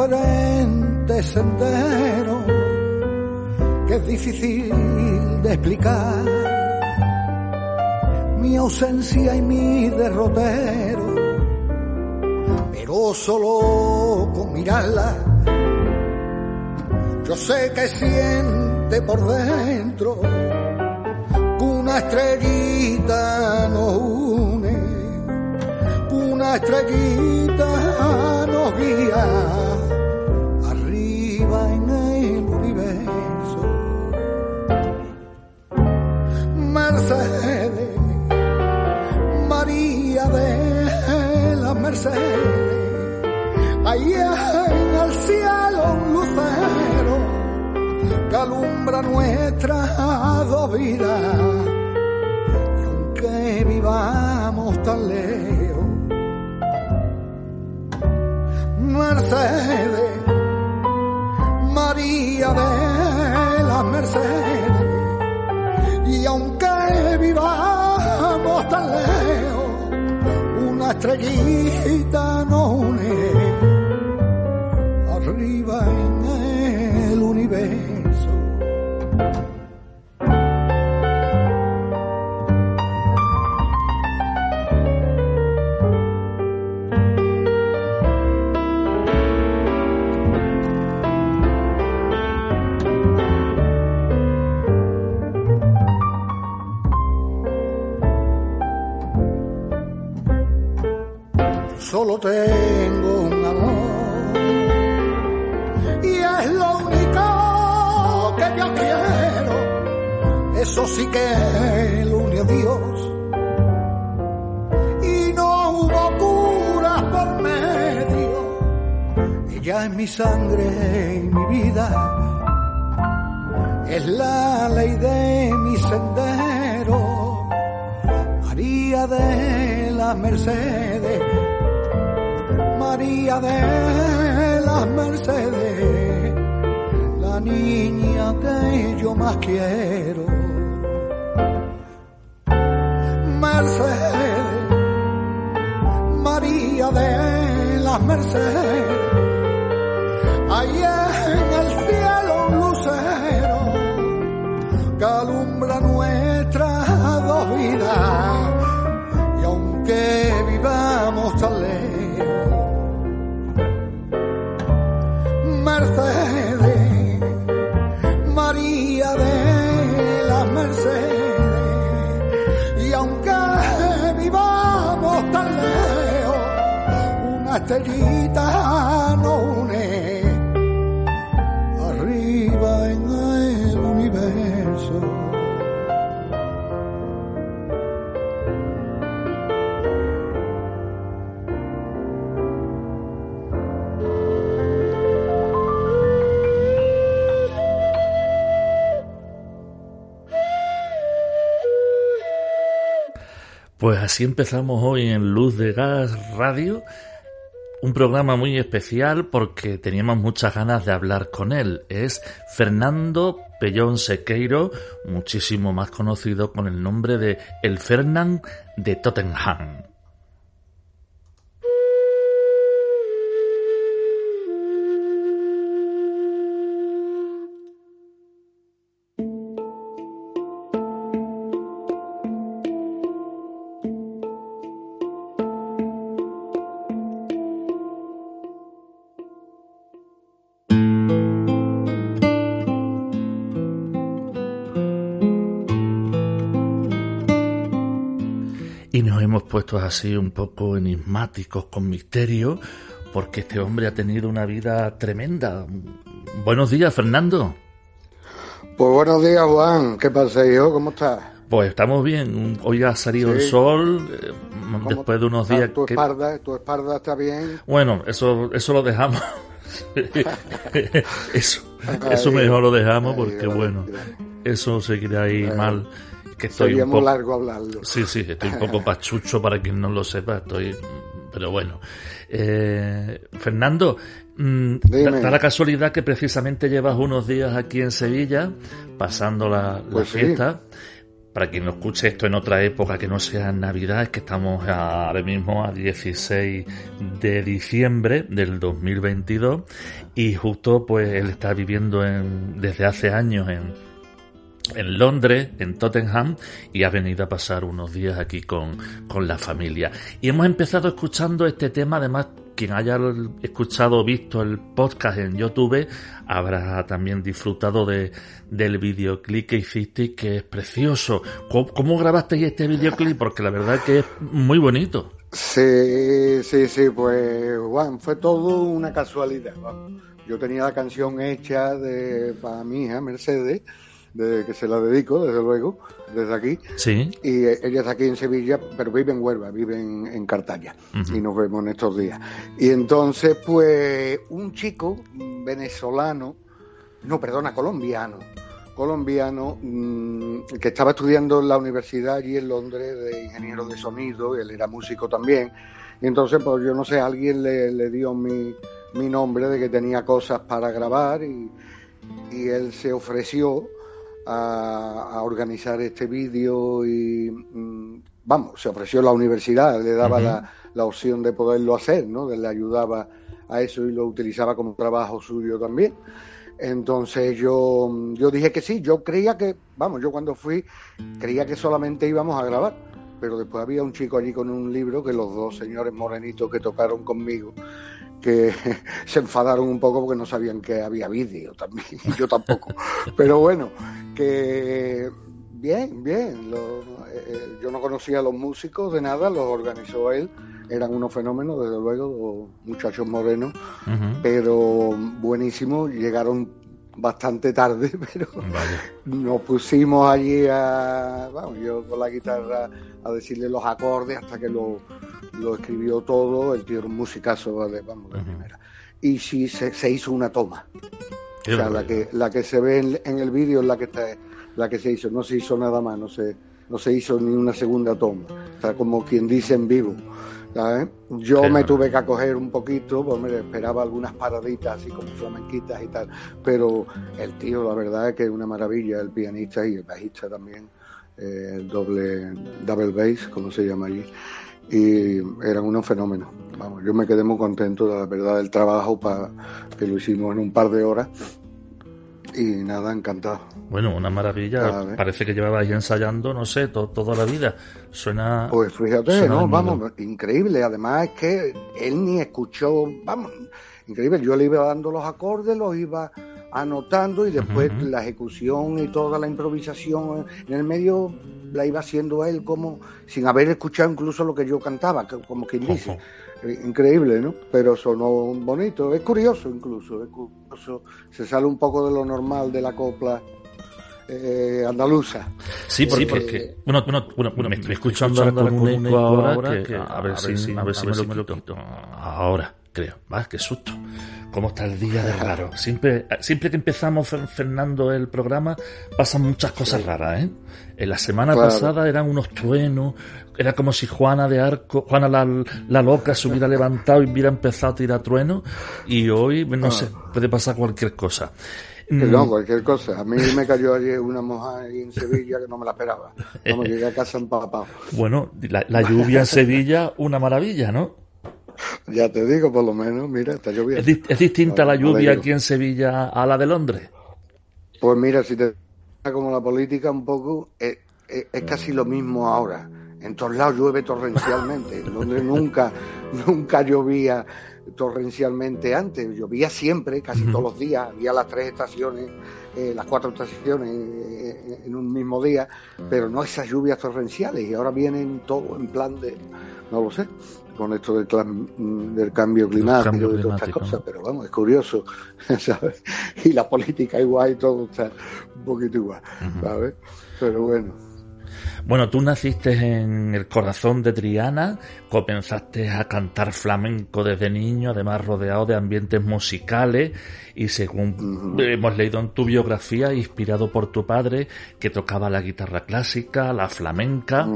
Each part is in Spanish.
por diferentes senderos que es difícil de explicar. Mi ausencia y mi derrotero, pero solo con mirarla yo sé que siente por dentro una estrellita nos une, una estrellita nos guía nuestra dos. Y aunque vivamos tan lejos, Mercedes, María de las Mercedes, y aunque vivamos tan lejos, una estrellita nos une arriba tengo un amor y es lo único que yo quiero. Eso sí que lo unió Dios y no hubo curas por medio. Ella es mi sangre y mi vida. Es la ley de mi sendero, María de la Mercedes María de las Mercedes, la niña que yo más quiero. Mercedes, María de las Mercedes, una estrellita nos une arriba en el universo. Pues así empezamos hoy en Luz de Gas Radio un programa muy especial porque teníamos muchas ganas de hablar con él. Es Fernando Pellón Sequeiro, muchísimo más conocido con el nombre de El Fernand de Tottenham. Nos hemos puesto así un poco enigmáticos con misterio porque este hombre ha tenido una vida tremenda. Buenos días, Fernando. Pues buenos días, Juan. ¿Qué pasa, hijo? ¿Cómo estás? Pues estamos bien. Hoy ha salido el sol eh, después de unos días. ¿Tu espalda, tu espalda está bien? Bueno, eso, eso lo dejamos. eso, eso mejor lo dejamos porque, bueno, eso seguirá ahí mal que estoy un poco... largo hablarlo. Sí, sí, estoy un poco pachucho para quien no lo sepa, estoy... Pero bueno. Eh, Fernando, mm, da, la casualidad que precisamente llevas unos días aquí en Sevilla, pasando la, pues fiesta. Para quien no escuche esto en otra época que no sea Navidad, es que estamos ahora mismo a 16 de diciembre del 2022 y justo pues él está viviendo en, desde hace años en, en Londres, en Tottenham, y ha venido a pasar unos días aquí con, con la familia. Y hemos empezado escuchando este tema, además, quien haya escuchado o visto el podcast en YouTube habrá también disfrutado de, del videoclip que hiciste, que es precioso. ¿Cómo, cómo grabasteis este videoclip? Porque la verdad que es muy bonito. Sí, sí, sí, pues Juan, fue todo una casualidad. Yo tenía la canción hecha de, para mi hija Mercedes, de que se la dedico, desde luego, desde aquí. Sí. Y ella está aquí en Sevilla, pero vive en Huelva, vive en, en Cartaya. Y nos vemos en estos días. Y entonces, pues, un chico venezolano, no, perdona, colombiano, colombiano mm, que estaba estudiando en la universidad allí en Londres de ingeniero de sonido, él era músico también. Y entonces, pues yo no sé, alguien le, le dio mi, mi nombre de que tenía cosas para grabar y, y él se ofreció a, organizar este vídeo y, mm, vamos, se ofreció la universidad, le daba la, la, opción de poderlo hacer, ¿no? Le ayudaba a eso y lo utilizaba como trabajo suyo también. Entonces yo, yo dije que sí, yo creía que, vamos, yo cuando fui creía que solamente íbamos a grabar, pero después había un chico allí con un libro que los dos señores morenitos que tocaron conmigo que se enfadaron un poco porque no sabían que había vídeo también, yo tampoco. Pero bueno, que bien, bien. Eh, eh, yo no conocía a los músicos de nada, los organizó él. Eran unos fenómenos, desde luego, muchachos morenos, pero buenísimos. Llegaron bastante tarde, pero nos pusimos allí a, vamos, yo con la guitarra a decirle los acordes hasta que lo, lo escribió todo, el tío era un musicazo de, vamos, de primera. Y sí se, hizo una toma. o sea, la que, la que se ve en, el vídeo es la que está, la que se hizo, no se hizo nada más, no se, no se hizo ni una segunda toma. O sea, como quien dice en vivo. Yo me tuve que acoger un poquito, pues me esperaba algunas paraditas así como flamenquitas y tal, pero el tío la verdad es que es una maravilla, el pianista y el bajista también, eh, el doble double bass, como se llama allí y eran unos fenómenos. Vamos, yo me quedé muy contento, la verdad, del trabajo para que lo hicimos en un par de horas y nada, encantado. Bueno, una maravilla. Parece que llevaba ahí ensayando, no sé, toda la vida. Suena. Pues fíjate, ¿no? Vamos, increíble. Además es que él ni escuchó, vamos, increíble. Yo le iba dando los acordes, los iba anotando y después la ejecución y toda la improvisación en el medio la iba haciendo él como sin haber escuchado incluso lo que yo cantaba, como quien dice. Eh, increíble, ¿no? Pero sonó bonito, es curioso incluso, es curioso. se sale un poco de lo normal de la copla eh, andaluza. Sí, porque, bueno, bueno, me estoy escuchando, con un eco ahora, que, a, ver si, a ver si me lo quito. Ahora, creo. Va, qué susto. cómo está el día de raro. Siempre, siempre que empezamos, Fernando, el programa, pasan muchas cosas raras, ¿eh? En la semana pasada eran unos truenos, era como si Juana de Arco, Juana la, loca se hubiera levantado y hubiera empezado a tirar truenos, y hoy, no ah. sé, puede pasar cualquier cosa. No, mm. cualquier cosa. A mí me cayó ayer una moja en Sevilla que no me la esperaba. Como llegué a casa empapado. Bueno, la, lluvia en Sevilla, una maravilla, ¿no? Ya te digo, por lo menos, mira, está lloviendo. ¿Es, distinta la lluvia aquí en Sevilla a la de Londres? Pues mira, si te como la política un poco, es, es, casi lo mismo ahora. En todos lados llueve torrencialmente. En Londres nunca, nunca llovía torrencialmente antes, llovía siempre, casi todos los días, había las tres estaciones, eh, las cuatro estaciones eh, en un mismo día, pero no esas lluvias torrenciales y ahora vienen todo en plan de, no lo sé, con esto del, del cambio climático y todas estas cosas, pero vamos, es curioso, ¿sabes? Y la política igual y todo está un poquito igual, ¿sabes? Pero bueno. Bueno, tú naciste en el corazón de Triana, comenzaste a cantar flamenco desde niño, además rodeado de ambientes musicales y según hemos leído en tu biografía, inspirado por tu padre que tocaba la guitarra clásica, la flamenca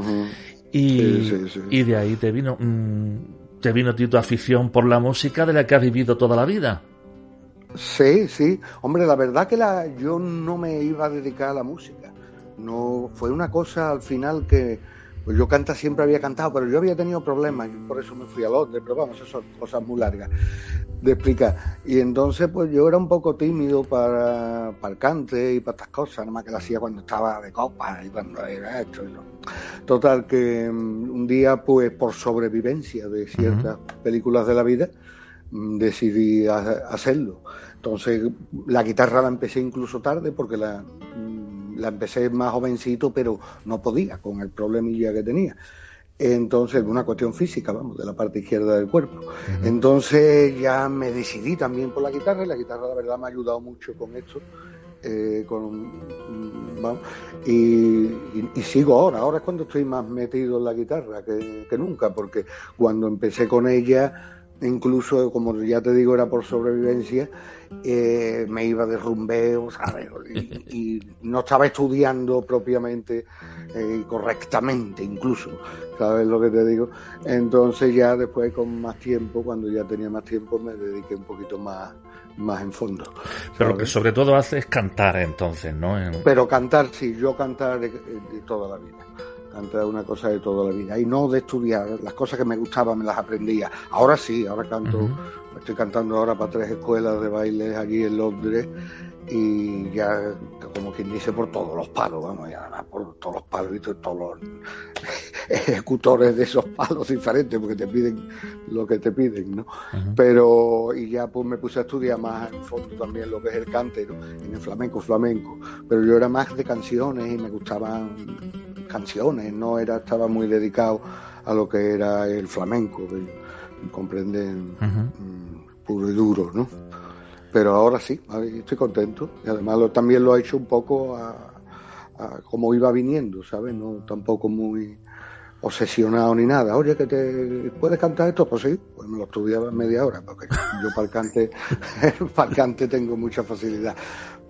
y, y, de ahí te vino mm, te vino tu afición por la música de la que has vivido toda la vida. Sí, sí. Hombre, la verdad que la, yo no me iba a dedicar a la música no fue una cosa al final que pues yo canta siempre había cantado, pero yo había tenido problemas, y por eso me fui a Londres, pero vamos, eso son cosas muy largas de explicar. Y entonces pues yo era un poco tímido para, para el cante y para estas cosas, nada más que lo hacía cuando estaba de copa y cuando era esto. Total que mm, un día pues por sobrevivencia de ciertas películas de la vida mm, decidí hacerlo. Entonces la guitarra la empecé incluso tarde porque la la empecé más jovencito, pero no podía con el problemilla que tenía. Entonces, una cuestión física, vamos, de la parte izquierda del cuerpo. Entonces ya me decidí también por la guitarra y la guitarra, la verdad, me ha ayudado mucho con esto. Eh, con, vamos, y, sigo ahora, ahora es cuando estoy más metido en la guitarra que, que nunca, porque cuando empecé con ella, incluso como ya te digo, era por sobrevivencia, eh, me iba de rumbeo, ¿sabes? Y, no estaba estudiando propiamente eh, correctamente, incluso, ¿sabes lo que te digo? Entonces ya después con más tiempo, cuando ya tenía más tiempo, me dediqué un poquito más, más en fondo. Pero lo que sobre todo hace es cantar entonces, ¿no? Pero cantar, sí, yo cantar de, toda la vida cantar una cosa de toda la vida y no de estudiar. Las cosas que me gustaban me las aprendía. Ahora sí, ahora canto Estoy cantando ahora para tres escuelas de baile aquí en Londres y ya, como quien dice, por todos los palos, vamos, ya por todos los palos y todos los ejecutores de esos palos diferentes, porque te piden lo que te piden, ¿no? Pero, y ya pues me puse a estudiar más en fondo también lo que es el cante, En el flamenco, flamenco. Pero yo era más de canciones y me gustaban canciones, no era, estaba muy dedicado a lo que era el flamenco, comprenden puro y duro, ¿no? Pero ahora sí, estoy contento y además lo, también lo he hecho un poco a, como iba viniendo, ¿sabes? No tampoco muy obsesionado ni nada. Oye, que te puedes cantar esto, pues sí, pues me lo estudiaba en media hora, porque yo para el cante, para el cante tengo mucha facilidad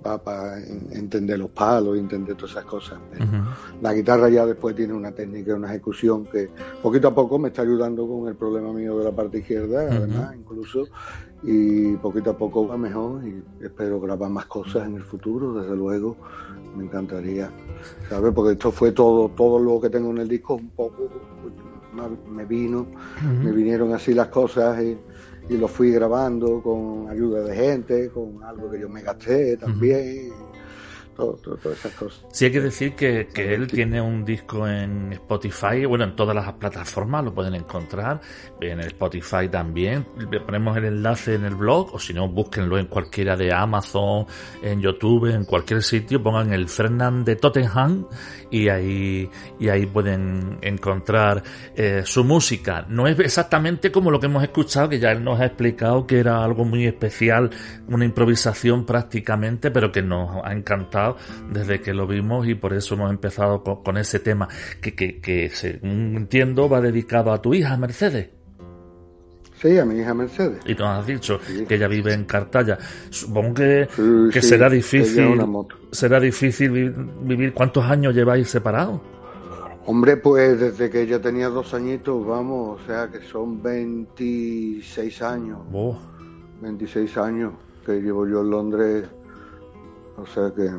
para, entender los palos entender todas esas cosas. La guitarra ya después tiene una técnica y una ejecución que poquito a poco me está ayudando con el problema mío de la parte izquierda, además, incluso, y poquito a poco va mejor y espero grabar más cosas en el futuro, desde luego, me encantaría, ¿sabes? Porque esto fue todo, todo lo que tengo en el disco, un poco, me vino, me vinieron así las cosas y y lo fui grabando con ayuda de gente, con algo que yo me gasté también todas esas cosas. Sí hay que decir que, que él tiene un disco en Spotify, bueno, en todas las plataformas lo pueden encontrar, en el Spotify también, le ponemos el enlace en el blog, o si no, búsquenlo en cualquiera de Amazon, en YouTube, en cualquier sitio, pongan el Fernand de Tottenham y ahí, y ahí pueden encontrar eh, su música. No es exactamente como lo que hemos escuchado, que ya él nos ha explicado que era algo muy especial, una improvisación prácticamente, pero que nos ha encantado desde que lo vimos y por eso hemos empezado con, ese tema que, que, que, según entiendo, va dedicado a tu hija, Mercedes. Sí, a mi hija Mercedes. Y tú has dicho que ella vive en Cartaya. Supongo que, que será difícil. Será difícil vivir. ¿Cuántos años lleváis separados? Hombre, pues desde que ella tenía dos añitos, vamos, o sea que son 26 años. 26 años que llevo yo en Londres. O sea que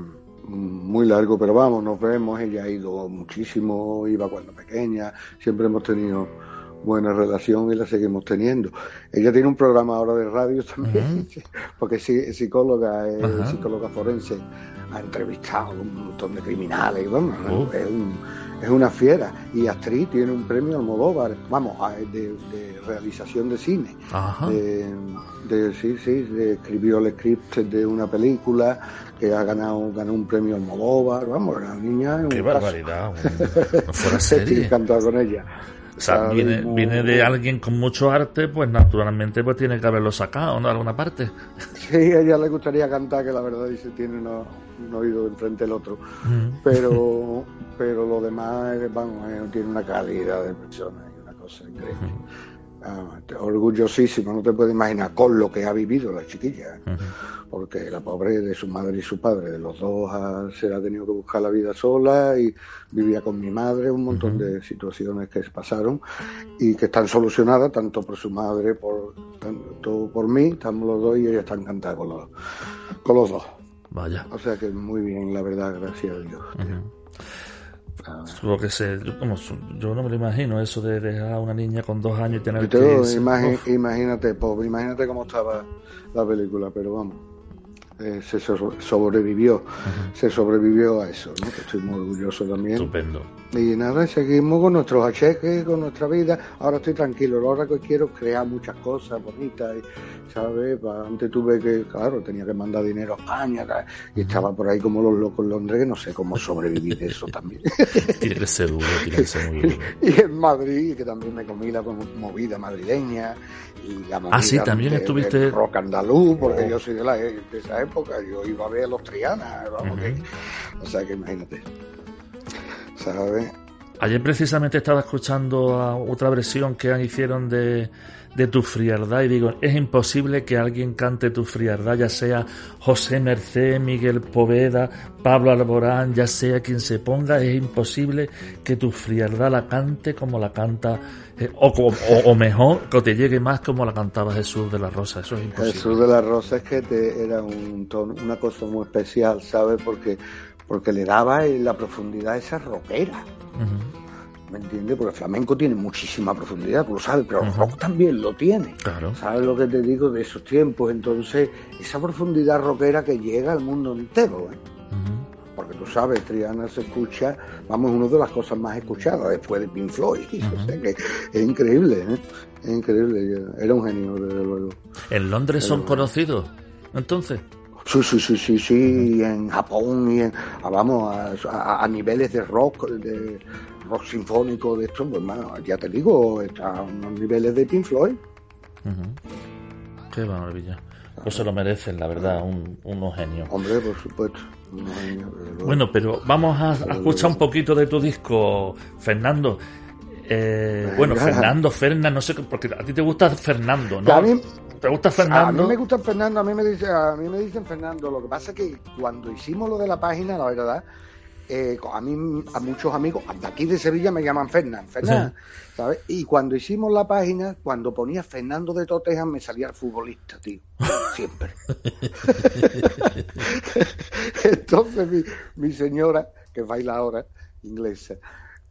muy largo, pero vamos, nos vemos. Ella ha ido muchísimo, iba cuando pequeña. Siempre hemos tenido buena relación y la seguimos teniendo. Ella tiene un programa ahora de radio también, porque es psicóloga, es psicóloga forense, ha entrevistado a un montón de criminales, y bueno, oh. es, una fiera. Y actriz tiene un premio Almodóvar, vamos, de, realización de cine. De, sí, sí, escribió el script de una película que ha ganado ganó un premio Almodóvar, vamos, la niña... Qué barbaridad, no fuera serie. Encantado con ella. O sea, viene, viene de alguien con mucho arte, pues naturalmente pues tiene que haberlo sacado, ¿no? De alguna parte. Sí, a ella le gustaría cantar, que la verdad dice, tiene un oído enfrente del otro. Pero pero lo demás, vamos, tiene una calidad de persona y una cosa increíble. Orgullosísimo, no te puedes imaginar con lo que ha vivido la chiquilla, porque la pobre de su madre y su padre, de los dos se ha tenido que buscar la vida sola y vivía con mi madre, un montón de situaciones que se pasaron y que están solucionadas tanto por su madre, por tanto por mí, estamos los dos y ella está encantada con los, con los dos. Vaya. O sea que muy bien, la verdad, gracias a Dios. Que sé, yo no me lo imagino eso de dejar a una niña con dos años y tener que imagínate, imagínate cómo estaba la película, pero vamos. Eh, se sobrevivió, se sobrevivió a eso, ¿no? estoy muy orgulloso también. Estupendo. Y nada, seguimos con nuestros acheques, con nuestra vida. Ahora estoy tranquilo, ahora que quiero crear muchas cosas bonitas, ¿sabes? Antes tuve que, claro, tenía que mandar dinero a España y estaba por ahí como los locos en Londres, que no sé cómo sobrevivir eso también. tiene que ser duro, tiene que ser muy duro. y en Madrid, que también me comí la movida madrileña y la movida ah, sí, también estuviste... rock andaluz, porque oh. yo soy de, la, de esa época, yo iba a ver a los Triana, vamos, o sea que imagínate. Ayer precisamente estaba escuchando otra versión que hicieron de, de Tu Frialdad y digo, es imposible que alguien cante Tu Frialdad, ya sea José Merced, Miguel Poveda, Pablo Alborán, ya sea quien se ponga, es imposible que Tu Frialdad la cante como la canta, eh, o, o, mejor, que te llegue más como la cantaba Jesús de la Rosa, eso es imposible. Jesús de la Rosa es que te, era un una cosa muy especial, ¿sabes? Porque porque le daba la profundidad a esa rockera. ¿Me entiendes? Porque el flamenco tiene muchísima profundidad, tú lo sabes, pero el rock también lo tiene. Claro. ¿Sabes lo que te digo de esos tiempos? Entonces, esa profundidad rockera que llega al mundo entero, ¿eh? Porque tú sabes, Triana se escucha, vamos, una de las cosas más escuchadas después de Pink Floyd. O sea que es increíble, ¿eh? Es increíble. Era un genio, desde luego. ¿En Londres son conocidos, entonces? Sí, sí, sí, sí, sí, en Japón y en, ah, vamos, a, niveles de rock, de rock sinfónico, de esto, pues ya te digo, está a unos niveles de Pink Floyd. Qué maravilla. Pues se lo merecen, la verdad, unos genios. Hombre, por supuesto. Bueno, pero vamos a, escuchar un poquito de tu disco, Fernando. Eh, bueno, Fernando, Fernan, no sé, porque a ti te gusta Fernando, ¿no? ¿Te gusta Fernando? A mí me gusta Fernando, a mí me, dice, a mí me dicen Fernando. Lo que pasa es que cuando hicimos lo de la página, la verdad, eh, a mí, a muchos amigos, de aquí de Sevilla me llaman Fernán, Fernán, ¿sabes? Y cuando hicimos la página, cuando ponía Fernando de Totejan, me salía el futbolista, tío. Siempre. Entonces mi, mi señora, que baila ahora, inglesa,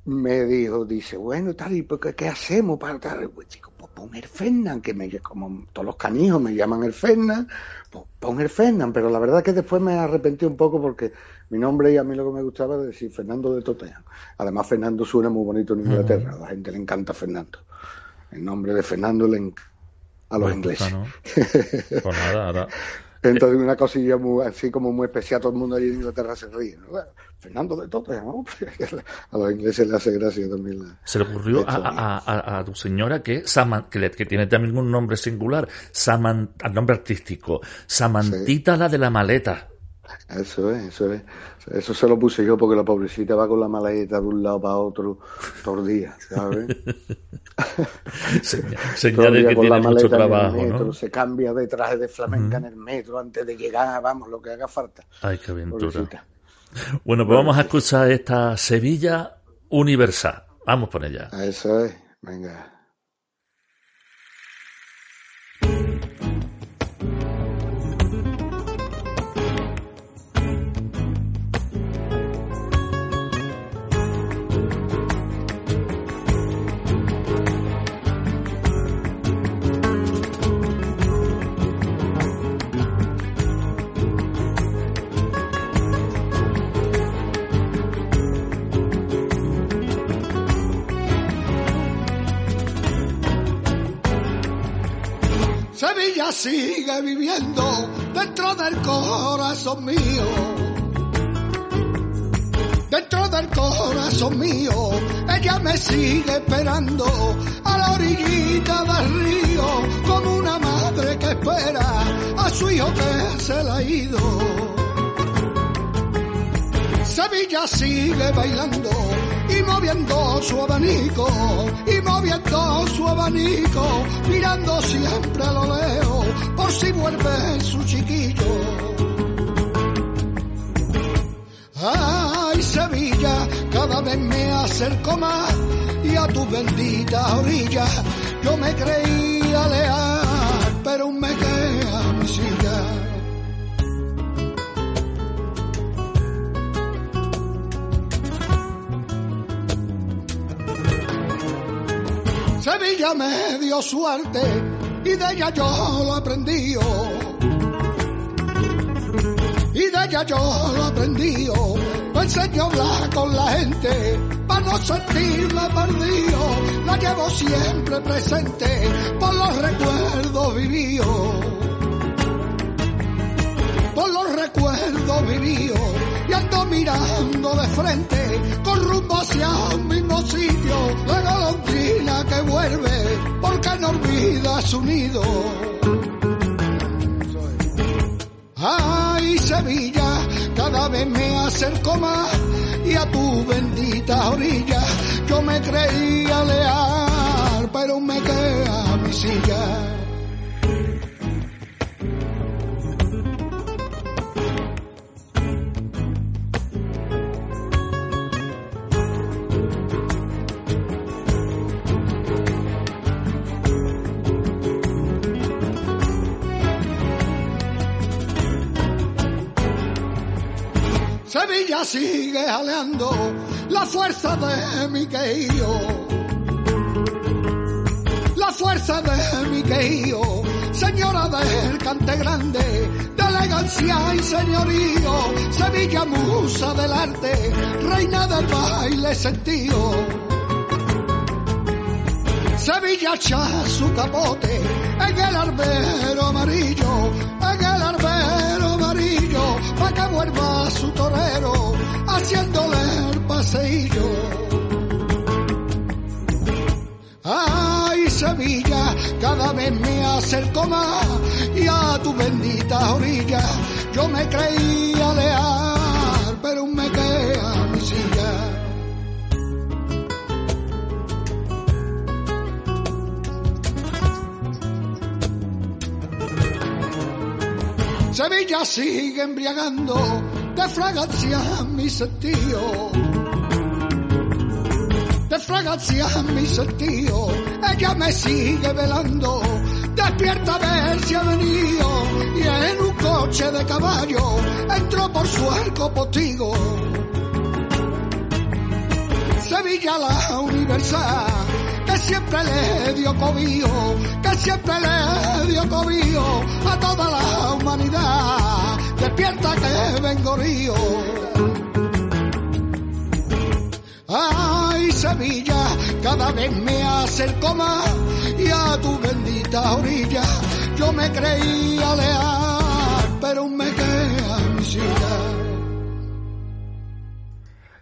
me dijo, dice, bueno, tal, ¿y qué, hacemos para tal? Pues digo, pues pon el Fernan, que me, como todos los canijos me llaman el Fernan, pues pon el Fernan, pero la verdad que después me arrepentí un poco porque mi nombre y a mí lo que me gustaba era decir Fernando de Totean. Además, Fernando suena muy bonito en Inglaterra, a la gente le encanta Fernando. El nombre de Fernando le encanta a los ingleses. pues nada, ahora... Entonces, una cosilla muy, así como muy especial, todo el mundo allí en Inglaterra se ríe. Fernando de Tottenham, ¿no? a los ingleses le hace gracia también. se le ocurrió a, tu señora que, que, tiene también un nombre singular, Saman, nombre artístico, Samantita la de la maleta. Eso es, eso es. Eso se lo puse yo porque la pobrecita va con la maleta de un lado para otro todos los días, ¿sabes? Señales que tiene mucho trabajo, metro, Se cambia de traje de flamenca en el metro antes de llegar, vamos, lo que haga falta. Ay, qué aventura. Bueno, pues vamos a escuchar esta Sevilla Universal. Vamos por ella. Eso es, venga. Sigue viviendo dentro del corazón mío. Dentro del corazón mío, ella me sigue esperando a la orillita del río, como una madre que espera a su hijo que se le ha ido. Sevilla sigue bailando y moviendo su abanico, y moviendo su abanico, mirando siempre a lo lejos, por si vuelve su chiquillo. Ay, Sevilla, cada vez me acerco más, y a tu bendita orilla, yo me creía leal, pero me queda mi Sevilla me dio suerte y de ella yo lo aprendí. Y de ella yo lo aprendí. Me enseñó a hablar con la gente para no sentirme perdido. La llevo siempre presente por los recuerdos vividos. Por los recuerdos vividos y ando mirando de frente con rumbo hacia un mismo sitio. La golondrina que vuelve porque no olvida su nido. Ay Sevilla cada vez me acerco más y a tu bendita orilla yo me creía leal pero me queda mi silla Sevilla sigue aleando la fuerza de mi queío. La fuerza de mi queío, señora del cante grande, de elegancia y señorío, Sevilla musa del arte, reina del baile sentido. Sevilla echa su capote en el arbero amarillo, pa' que vuelva su torero, haciéndole el paseillo. Ay, Sevilla, cada vez me acerco más y a tu bendita orilla yo me creía leal, pero me queda mi silla. Sevilla sigue embriagando de fragancia mi sentido. De fragancia mi sentido, ella me sigue velando. Despierta a ver si ha venido y en un coche de caballo entró por su arco postigo. Sevilla la universal siempre le dio cobijo, que siempre le dio cobijo a toda la humanidad. Despierta que vengo río. Ay, Sevilla, cada vez me acerco más y a tu bendita orilla yo me creía leal, pero me queda mi silla.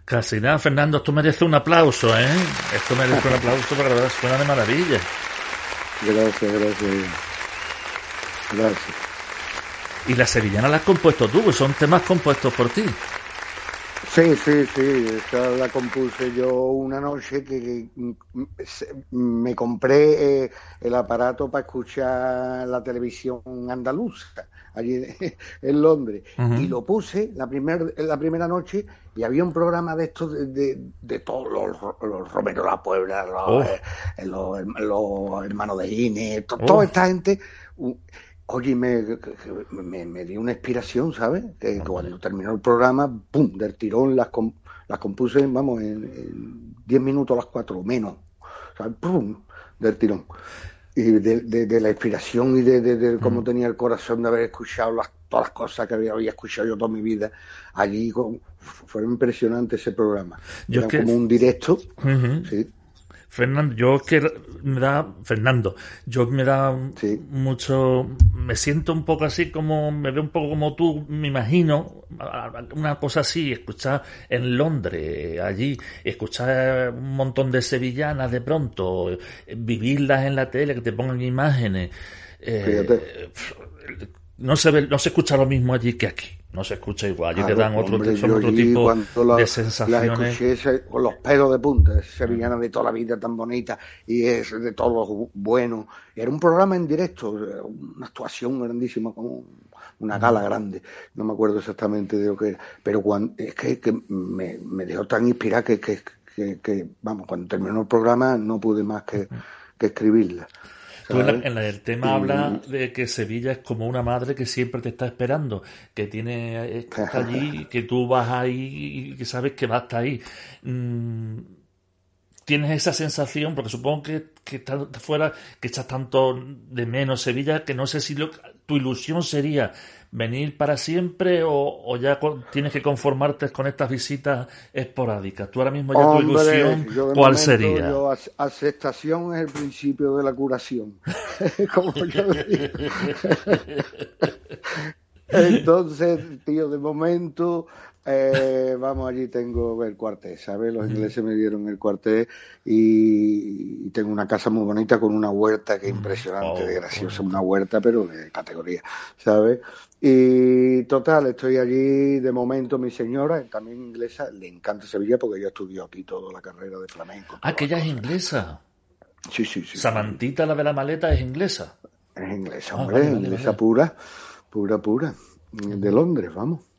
Casi nada, Fernando, esto merece un aplauso, ¿eh? Esto merece un aplauso porque la verdad suena de maravilla. Gracias, gracias. Gracias. Y la sevillana la has compuesto tú, pues son temas compuestos por ti. Sí, sí, sí, esa la compuse yo una noche que, me compré eh, el aparato para escuchar la televisión andaluza allí en Londres y lo puse la, primer, la primera noche y había un programa de estos de, todos los, los Romero La Puebla, los, oh. eh, los, hermanos de Ine, toda oh. esta gente. Oye, me, me, me, dio una inspiración, ¿sabes? Que cuando terminó el programa, ¡pum! del tirón las, las compuse, vamos, en 10 minutos a las 4 o menos. ¿sabes? ¡pum! del tirón. Y de, la inspiración y de, cómo mm. tenía el corazón de haber escuchado las, todas las cosas que había, escuchado yo toda mi vida allí. fue impresionante ese programa. Yo Era como un directo. ¿sí? Fernando, yo que me da, Fernando, yo me da mucho, me siento un poco así como, me veo un poco como tú, me imagino, una cosa así, escuchar en Londres, allí, escuchar un montón de sevillanas de pronto, vivirlas en la tele, que te pongan imágenes. Eh, no se ve, no se escucha lo mismo allí que aquí no se escucha igual. Allí te dan otro, tipo de sensaciones. con los pelos de punta, sevillana de toda la vida tan bonita y es de todo bueno. Era un programa en directo, una actuación grandísima, como una gala grande. No me acuerdo exactamente de lo que era, pero cuando, es que, me, me, dejó tan inspirada que, que, que, vamos, cuando terminó el programa no pude más que, que escribirla en, el tema habla de que Sevilla es como una madre que siempre te está esperando, que tiene está allí, que tú vas ahí y que sabes que va hasta ahí. Mm, tienes esa sensación, porque supongo que, que estás fuera, que echas tanto de menos Sevilla, que no sé si tu ilusión sería venir para siempre o, ya tienes que conformarte con estas visitas esporádicas? Tú ahora mismo ya tu ilusión, ¿cuál sería? aceptación es el principio de la curación, como yo digo. Entonces, tío, de momento eh, vamos, allí tengo el cuartel, ¿sabes? Los ingleses me dieron el cuartel y, tengo una casa muy bonita con una huerta que es impresionante, de graciosa, una huerta, pero de categoría, ¿sabes? Y total, estoy allí de momento, mi señora, también inglesa, le encanta Sevilla porque ella estudió aquí toda la carrera de flamenco. Ah, que ella es inglesa. Sí, sí, sí. Samantita, la de la maleta, es inglesa. Es inglesa, ah, hombre, inglesa pura, pura, pura, de Londres, vamos.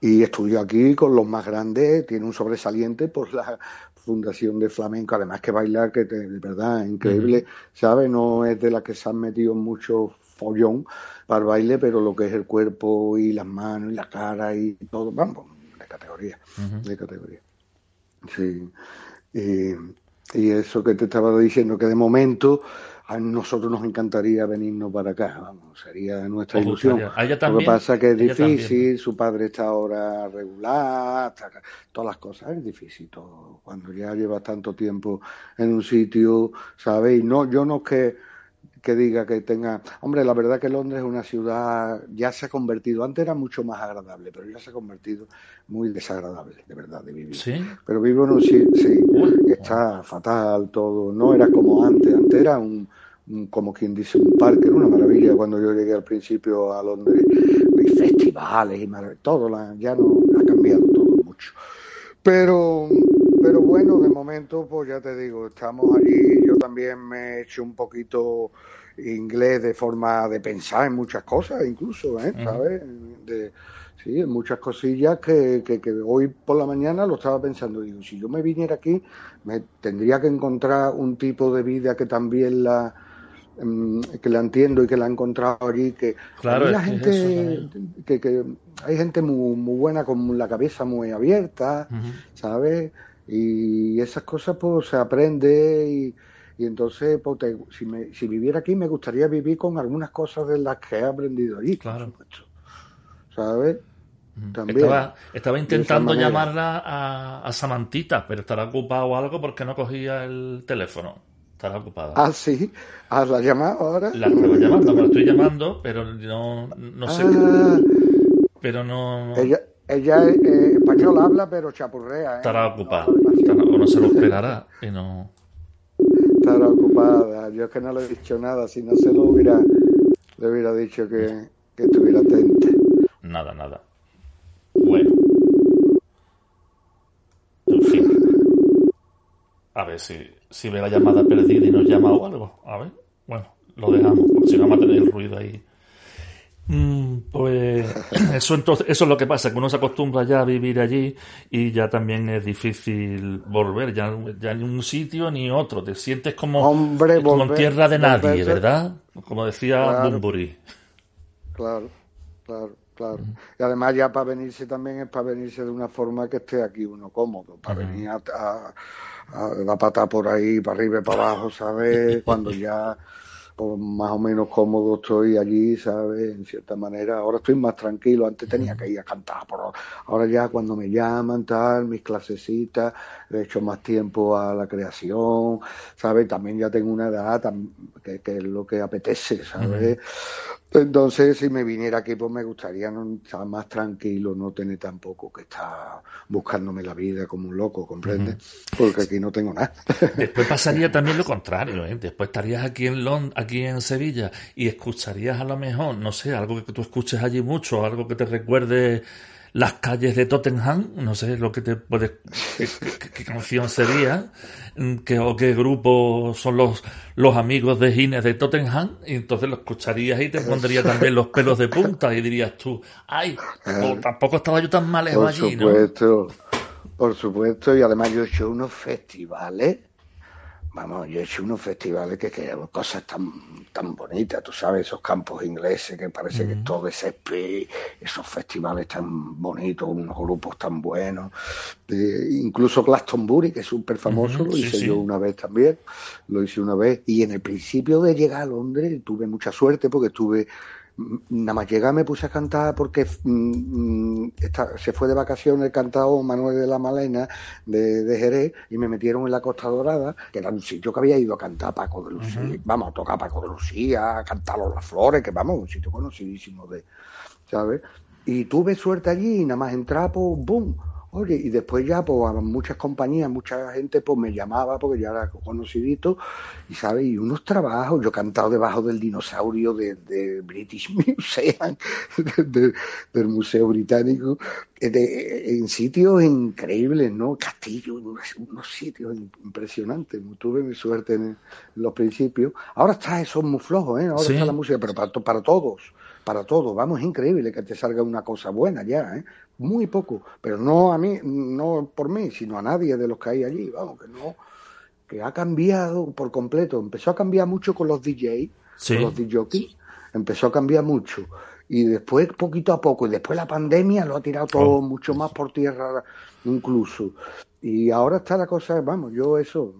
Y estudió aquí con los más grandes, tiene un sobresaliente por la Fundación de Flamenco, además que bailar, que de verdad, increíble, ¿sabes? No es de la que se han metido mucho follón para el baile, pero lo que es el cuerpo y las manos y la cara y todo, vamos, de categoría, de categoría. Sí. y eso que te estaba diciendo, que de momento a nosotros nos encantaría venirnos para acá, vamos, sería nuestra ilusión. Lo que pasa es que es difícil, su padre está ahora regular, todas las cosas, es difícil todo. Cuando ya llevas tanto tiempo en un sitio, ¿sabes? no, yo no es que, que diga que tenga... Hombre, la verdad que Londres es una ciudad, ya se ha convertido, antes era mucho más agradable, pero ya se ha convertido muy desagradable, de verdad, de vivir. ¿Sí? Pero vivo en un sitio, sí, está fatal todo, no era como antes, antes era un, como quien dice, un parque, era una maravilla cuando yo llegué al principio a Londres, y festivales y todo, la, ya no ha cambiado todo mucho. Pero, pero bueno, de momento, pues ya te digo, estamos allí, yo también me he hecho un poquito inglés de forma de pensar en muchas cosas, incluso, ¿eh? ¿sabes? De, Sí, muchas cosillas que, que, hoy por la mañana lo estaba pensando. Digo, si yo me viniera aquí, me tendría que encontrar un tipo de vida que también la que la entiendo y que la he encontrado allí que claro, la gente que, que, hay gente muy, muy buena con la cabeza muy abierta sabes y esas cosas pues se aprende y, y entonces pues, si, me, si viviera aquí me gustaría vivir con algunas cosas de las que he aprendido allí claro. ¿sabes? Estaba, intentando llamarla a, Samantita, pero estará ocupado o algo porque no cogía el teléfono. Estará ocupada. Ah, sí. ¿Has la llamado ahora? La estoy llamando, la estoy llamando, pero no, no sé. Ah. pero no. Ella, ella eh, española, habla, pero chapurrea. ¿eh? Estará ocupada. o no se lo esperará y no. Estará ocupada. Yo es que no le he dicho nada. Si no se lo hubiera, le hubiera dicho que que estuviera atenta. Nada, nada. Bueno. En fin. A ver si, si ve la llamada perdida y nos llama o algo. A ver. Bueno, lo dejamos, porque si no vamos a tener el ruido ahí. Mm, pues eso entonces, eso es lo que pasa, que uno se acostumbra ya a vivir allí y ya también es difícil volver, ya, ya ni un sitio ni otro, te sientes como, Hombre, como en tierra de nadie, ¿verdad? Como decía Claro. Bunbury. Claro, claro, claro. Y además ya para venirse también es para venirse de una forma que esté aquí uno cómodo, para venir a, a, a la pata por ahí, para arriba y para abajo, ¿sabes? Cuando ya pues, más o menos cómodo estoy allí, ¿sabes? En cierta manera. Ahora estoy más tranquilo, antes tenía que ir a cantar, pero ahora ya cuando me llaman, tal, mis clasecitas, le echo más tiempo a la creación, ¿sabes? También ya tengo una edad que es lo que apetece, ¿sabes? Entonces, si me viniera aquí, pues me gustaría no estar más tranquilo, no tener tampoco que estar buscándome la vida como un loco, ¿comprendes? Porque aquí no tengo nada. Después pasaría también lo contrario, ¿eh? Después estarías aquí en Lond aquí en Sevilla y escucharías a lo mejor, no sé, algo que tú escuches allí mucho, algo que te recuerde las calles de Tottenham, no sé lo que te puede, qué, qué- qué canción sería, mm, que, o qué grupo son los, los amigos de Gines de Tottenham, y entonces lo escucharías y te pondría también los pelos de punta y dirías tú, ay, pues tampoco estaba yo tan mal Por allí, ¿no? supuesto, por supuesto, y además yo he hecho unos festivales, vamos, yo he hecho unos festivales que, que cosas tan, tan bonitas, tú sabes, esos campos ingleses que parece que es todo de césped, esos festivales tan bonitos, unos grupos tan buenos, Eh, incluso Glastonbury, que es súper famoso, lo hice sí. yo una vez también, lo hice una vez, y en el principio de llegar a Londres tuve mucha suerte porque estuve Nada más llegar me puse a cantar porque mm, mm, se fue de vacaciones el cantado Manuel de la Malena de, de Jerez y me metieron en la Costa Dorada, que era un sitio que había ido a cantar Paco de Lucía, vamos, a tocar Paco de Lucía, a cantar Los Las Flores, que vamos, un sitio conocidísimo de, ¿sabes? Y tuve suerte allí y nada más entrar, pues, boom. Oye, y después ya, pues, a muchas compañías, mucha gente, pues, me llamaba porque ya era conocidito, y, ¿sabes? Y unos trabajos, yo he cantado debajo del dinosaurio de, de British Museum, de- de- del Museo Británico, eh, en sitios increíbles, ¿no? Castillos, unos, unos sitios impresionantes. Tuve mi suerte en, en los principios. Ahora está eso muy flojo, ¿eh? Ahora Sí. está la música, pero para todos, para todos. Vamos, es increíble que te salga una cosa buena ya, ¿eh? Muy poco, pero no a mí, no por mí, sino a nadie de los que hay allí, vamos, que no, que ha cambiado por completo. Empezó a cambiar mucho con los DJ, Sí. con los DJ, empezó a cambiar mucho. Y después, poquito a poco, y después la pandemia lo ha tirado todo Oh. mucho más por tierra incluso. Y ahora está la cosa, vamos, yo eso,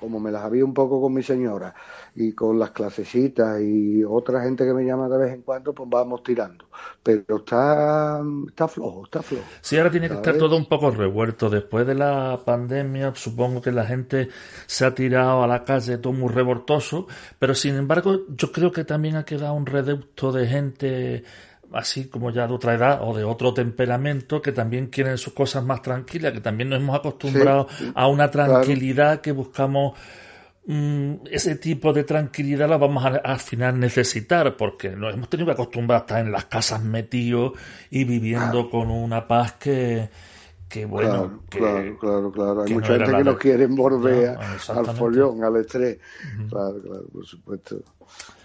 como me las había un poco con mi señora y con las clasecitas y otra gente que me llama de vez en cuando, pues vamos tirando. Pero está, está flojo, está flojo. Sí, ahora tiene que estar todo un poco revuelto. Después de la pandemia, supongo que la gente se ha tirado a la calle todo muy revoltoso, pero sin embargo, yo creo que también ha quedado un reducto de gente así como ya de otra edad o de otro temperamento que también quieren sus cosas más tranquilas, que también nos hemos acostumbrado Sí, a una tranquilidad que buscamos mm, ese tipo de tranquilidad la vamos a al final necesitar porque nos hemos tenido que acostumbrar a estar en las casas metidos y viviendo con una paz que, que bueno, claro, que, claro, claro, claro. Hay que no mucha gente que no quiere volver Ya, al follón, al estrés. Claro, claro, por supuesto.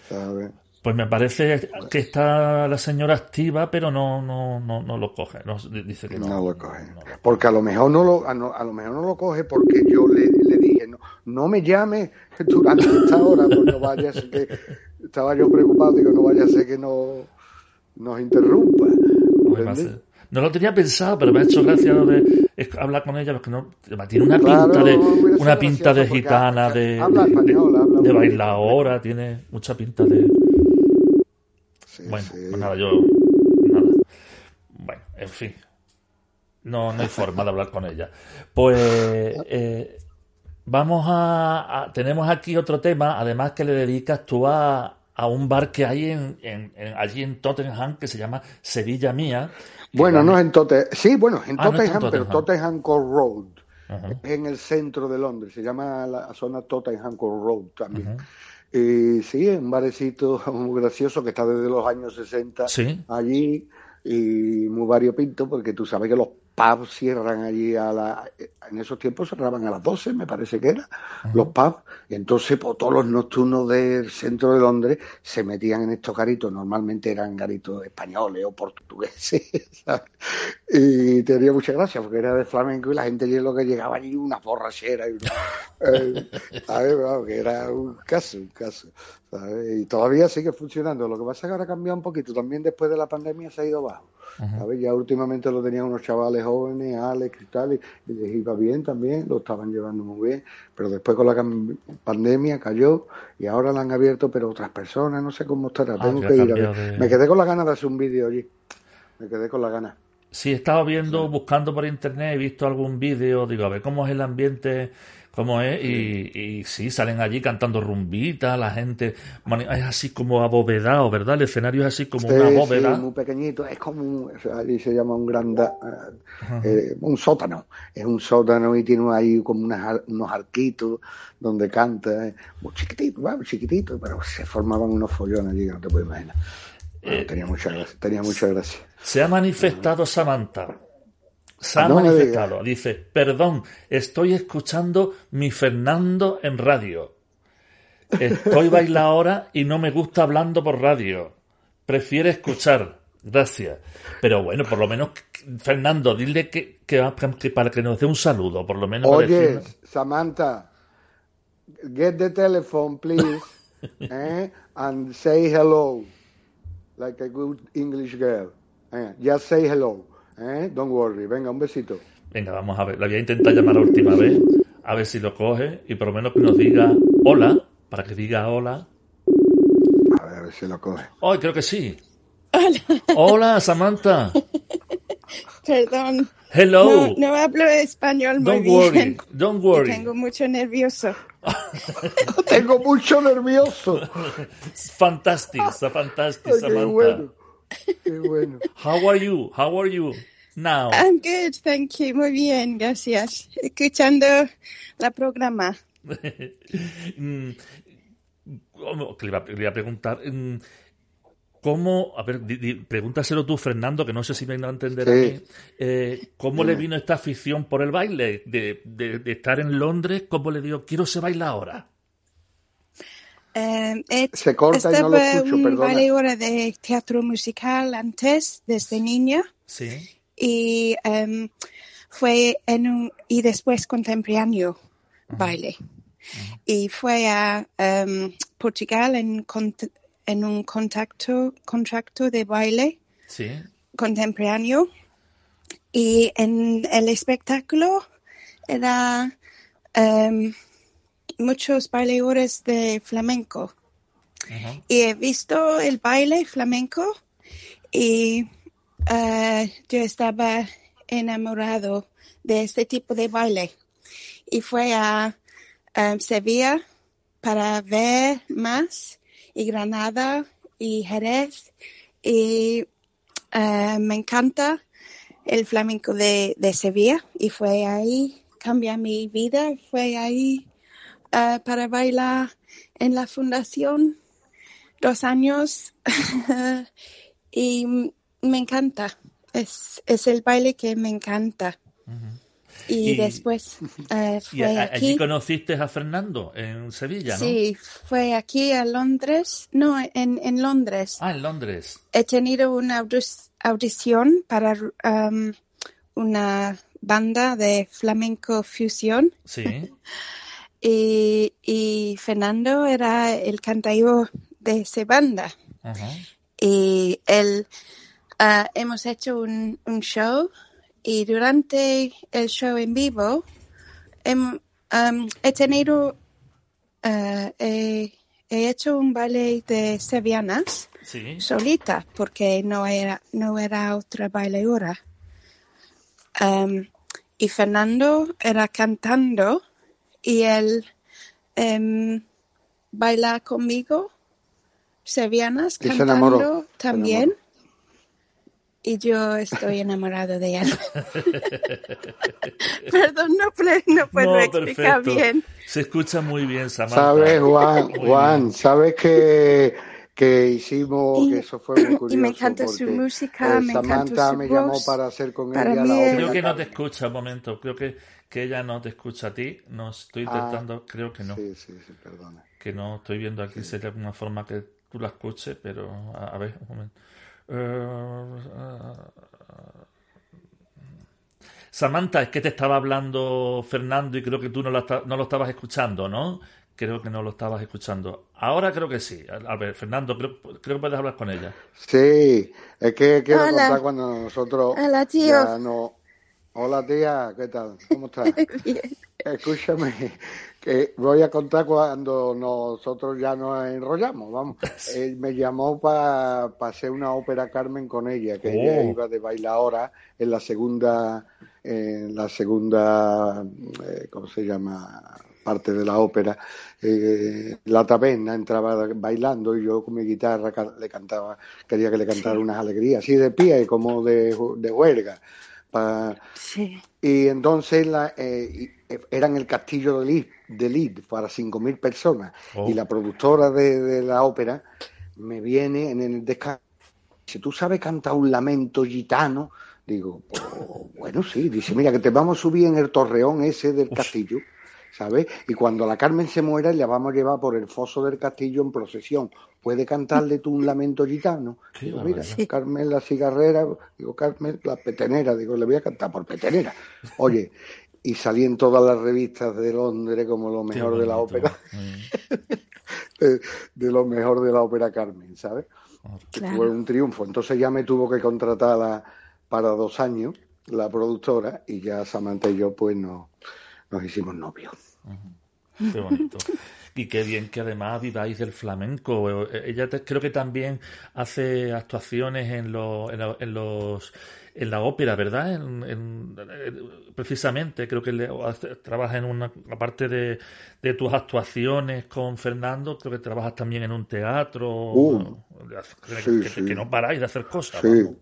¿Sabes? Pues me parece que está la señora activa, pero no, no, no, no lo coge. No, dice que no. No lo coge. no lo coge. Porque a lo mejor no lo, a, no- a lo mejor no lo coge porque yo le, le dije, no, no me llame durante esta hora, pues no vaya a ser que estaba yo preocupado, digo, no vaya a ser que no nos interrumpa. Pues No lo tenía pensado, pero me ha hecho gracia lo de hablar con ella, porque no, tiene una Claro, pinta de, una pinta de porque gitana, de, habla de, español, habla de bailadora, tiene mucha pinta de, Sí, bueno, sí. pues nada, yo, nada. Bueno, en fin. No, no hay forma de hablar con ella. Pues, eh, vamos a, a- tenemos aquí otro tema, además que le dedicas tú a, a un bar que hay en, en- en- allí en Tottenham que se llama Sevilla Mía. Bueno, no es en Tottenham. Sí, bueno, en Ah, no en Tottenham, pero Tottenham. Tottenham Court Road. Ajá. en el centro de Londres, se llama la zona Tottenham Court Road también. Y sí, un barecito muy gracioso que está desde los años 60 allí y muy variopinto porque tú sabes que los pubs cierran allí a la... En esos tiempos cerraban a las 12, me parece que era, los pubs. Y entonces pues, todos los nocturnos del centro de Londres se metían en estos garitos. Normalmente eran garitos españoles o portugueses. Y tenía mucha gracia porque era de flamenco y la gente lo que llegaba allí una borrachera. Y eh, que era un caso, un caso. Y todavía sigue funcionando. Lo que pasa es que ahora ha cambiado un poquito. También después de la pandemia se ha ido bajo. Ya últimamente lo tenían unos chavales jóvenes, Alex y tal, y, les iba bien también, lo estaban llevando muy bien, pero después con la pandemia cayó y ahora la han abierto, pero otras personas, no sé cómo estará, ah, tengo que ir a ver. Me quedé con la ganas de hacer un vídeo allí, me quedé con la ganas. Sí, he estado viendo, buscando por internet, he visto algún vídeo, digo, a ver cómo es el ambiente ¿Cómo es? Y, y, sí, salen allí cantando rumbita, la gente es así como abovedado, ¿verdad? El escenario es así como una bóveda. Sí, muy pequeñito, es como, allí se llama un gran, eh, eh, un sótano, es un sótano y tiene ahí como unos arquitos donde canta, eh, muy chiquitito, muy chiquitito, pero se formaban unos follones allí, no te puedo imaginar. tenía mucha gracia, tenía mucha gracia. Se ha manifestado Samantha se ha manifestado. Dice, perdón, estoy escuchando mi Fernando en radio. Estoy bailando ahora y no me gusta hablando por radio. Prefiere escuchar. Gracias. Pero bueno, por lo menos, Fernando, dile que, para que nos dé un saludo, por lo menos. Oye, Samantha, get the telephone, please, eh, and say hello, like a good English girl. Eh, just say hello. ¿Eh? Don't worry. Venga, un besito. Venga, vamos a ver. Lo voy a intentar llamar la última vez, a ver si lo coge y por lo menos que nos diga hola, para que diga hola. A ver, a ver si lo coge. Ay, creo que sí. Hola. Hola, Samantha. Perdón. Hello. No, hablo español muy don't Worry. Don't worry. Tengo mucho nervioso. tengo mucho nervioso. Fantástico, fantástico, Samantha. Qué bueno. How are you? How are you now? I'm good, thank you. Muy bien, gracias. Escuchando la programa. Mm, le iba, a preguntar, mm, ¿cómo, a ver, pregúntaselo tú, Fernando, que no sé si me va a entender a mí, eh, ¿cómo le vino esta afición por el baile? De, de, estar en Londres, ¿cómo le digo, quiero se baila ahora? Eh, Se corta y no lo escucho, un hora de teatro musical antes, desde niña. Sí. Y em, fue en un, y después contemporáneo baile. Y fue a em, Portugal en, en un contacto, contrato de baile sí. contemporáneo. Y en el espectáculo era muchos bailadores de flamenco. Y he visto el baile flamenco y eh, yo estaba enamorado de este tipo de baile. Y fue a Sevilla para ver más y Granada y Jerez y eh, me encanta el flamenco de, de Sevilla y fue ahí, cambia mi vida, fue ahí eh, para bailar en la fundación dos años y me encanta. Es, es el baile que me encanta. y, después eh, fue aquí. ¿Allí conociste a Fernando en Sevilla, no? Sí, fue aquí a Londres. No, en, en Londres. Ah, en Londres. He tenido una audición para um, una banda de flamenco fusión. Sí. y, Fernando era el cantador de esa banda. Y él, ah, hemos hecho un, show y durante el show en vivo he, tenido, ah, he, hecho un ballet de sevillanas solita porque no era, no era otra bailadora. y Fernando era cantando y él em, baila conmigo, sevianas, cantando también. y yo estoy enamorado de él. Perdón, no, no puedo explicar bien. Se escucha muy bien, Samantha. Sabes, Juan, Juan, sabes que que hicimos, que eso fue muy curioso. Y me encanta su música, me Samantha su me voz. llamó para hacer con Para ella la obra. Creo que no te escucha, un momento. Creo que, que ella no te escucha a ti. No estoy intentando, creo que no. Ah. Sí, sí, sí, perdona. Que no estoy viendo aquí si hay alguna forma que tú la escuches, pero a, a ver, un momento. Eh, Samantha, es que te estaba hablando Fernando y creo que tú no no lo estabas escuchando, ¿no? Creo que no lo estabas escuchando. Ahora creo que sí. A a ver, Fernando, creo, creo que puedes hablar con ella. Sí, es que quiero Hola. contar cuando nosotros Hola, tío. ya no... Hola tía, ¿qué tal? ¿Cómo estás? Bien. Escúchame, que voy a contar cuando nosotros ya nos enrollamos, vamos. Él me llamó para hacer una ópera Carmen con ella, que ella Oh. iba de bailadora en la segunda, en la segunda, eh, ¿cómo se llama? parte de la ópera, eh, la taberna entraba bailando y yo con mi guitarra le cantaba, quería que le cantara unas alegrías, así de pie, como de, de huelga. Pa- Sí. y entonces la, eh, eh, era en el castillo de Lid, de Lid para 5.000 personas. Oh. Y la productora de, de la ópera me viene en el descanso. Dice, ¿tú sabes cantar un lamento gitano? Digo, "Pues, bueno, sí. Dice, mira, que te vamos a subir en el torreón ese del castillo, ¿sabes? Y cuando la Carmen se muera, la vamos a llevar por el foso del castillo en procesión. ¿Puede cantarle tú un lamento gitano? Qué Digo, mira. Carmen la cigarrera, digo, Carmen la petenera, digo, le voy a cantar por petenera. Oye, y salí en todas las revistas de Londres como lo mejor de la ópera, de, de lo mejor de la ópera Carmen, ¿sabes? Claro. Fue un triunfo. Entonces ya me tuvo que contratar a- para dos años la productora y ya Samantha y yo pues no, nos hicimos novios. Qué bonito. Y qué bien que además viváis del flamenco. Eh, Ella te- creo que también hace actuaciones en, lo- en, en los en la ópera, ¿verdad? En- en- eh, precisamente, creo que le- trabaja en una aparte de, de tus actuaciones con Fernando, creo que trabajas también en un teatro. Uh, que, sí, que- sí. que no paráis de hacer cosas. Sí.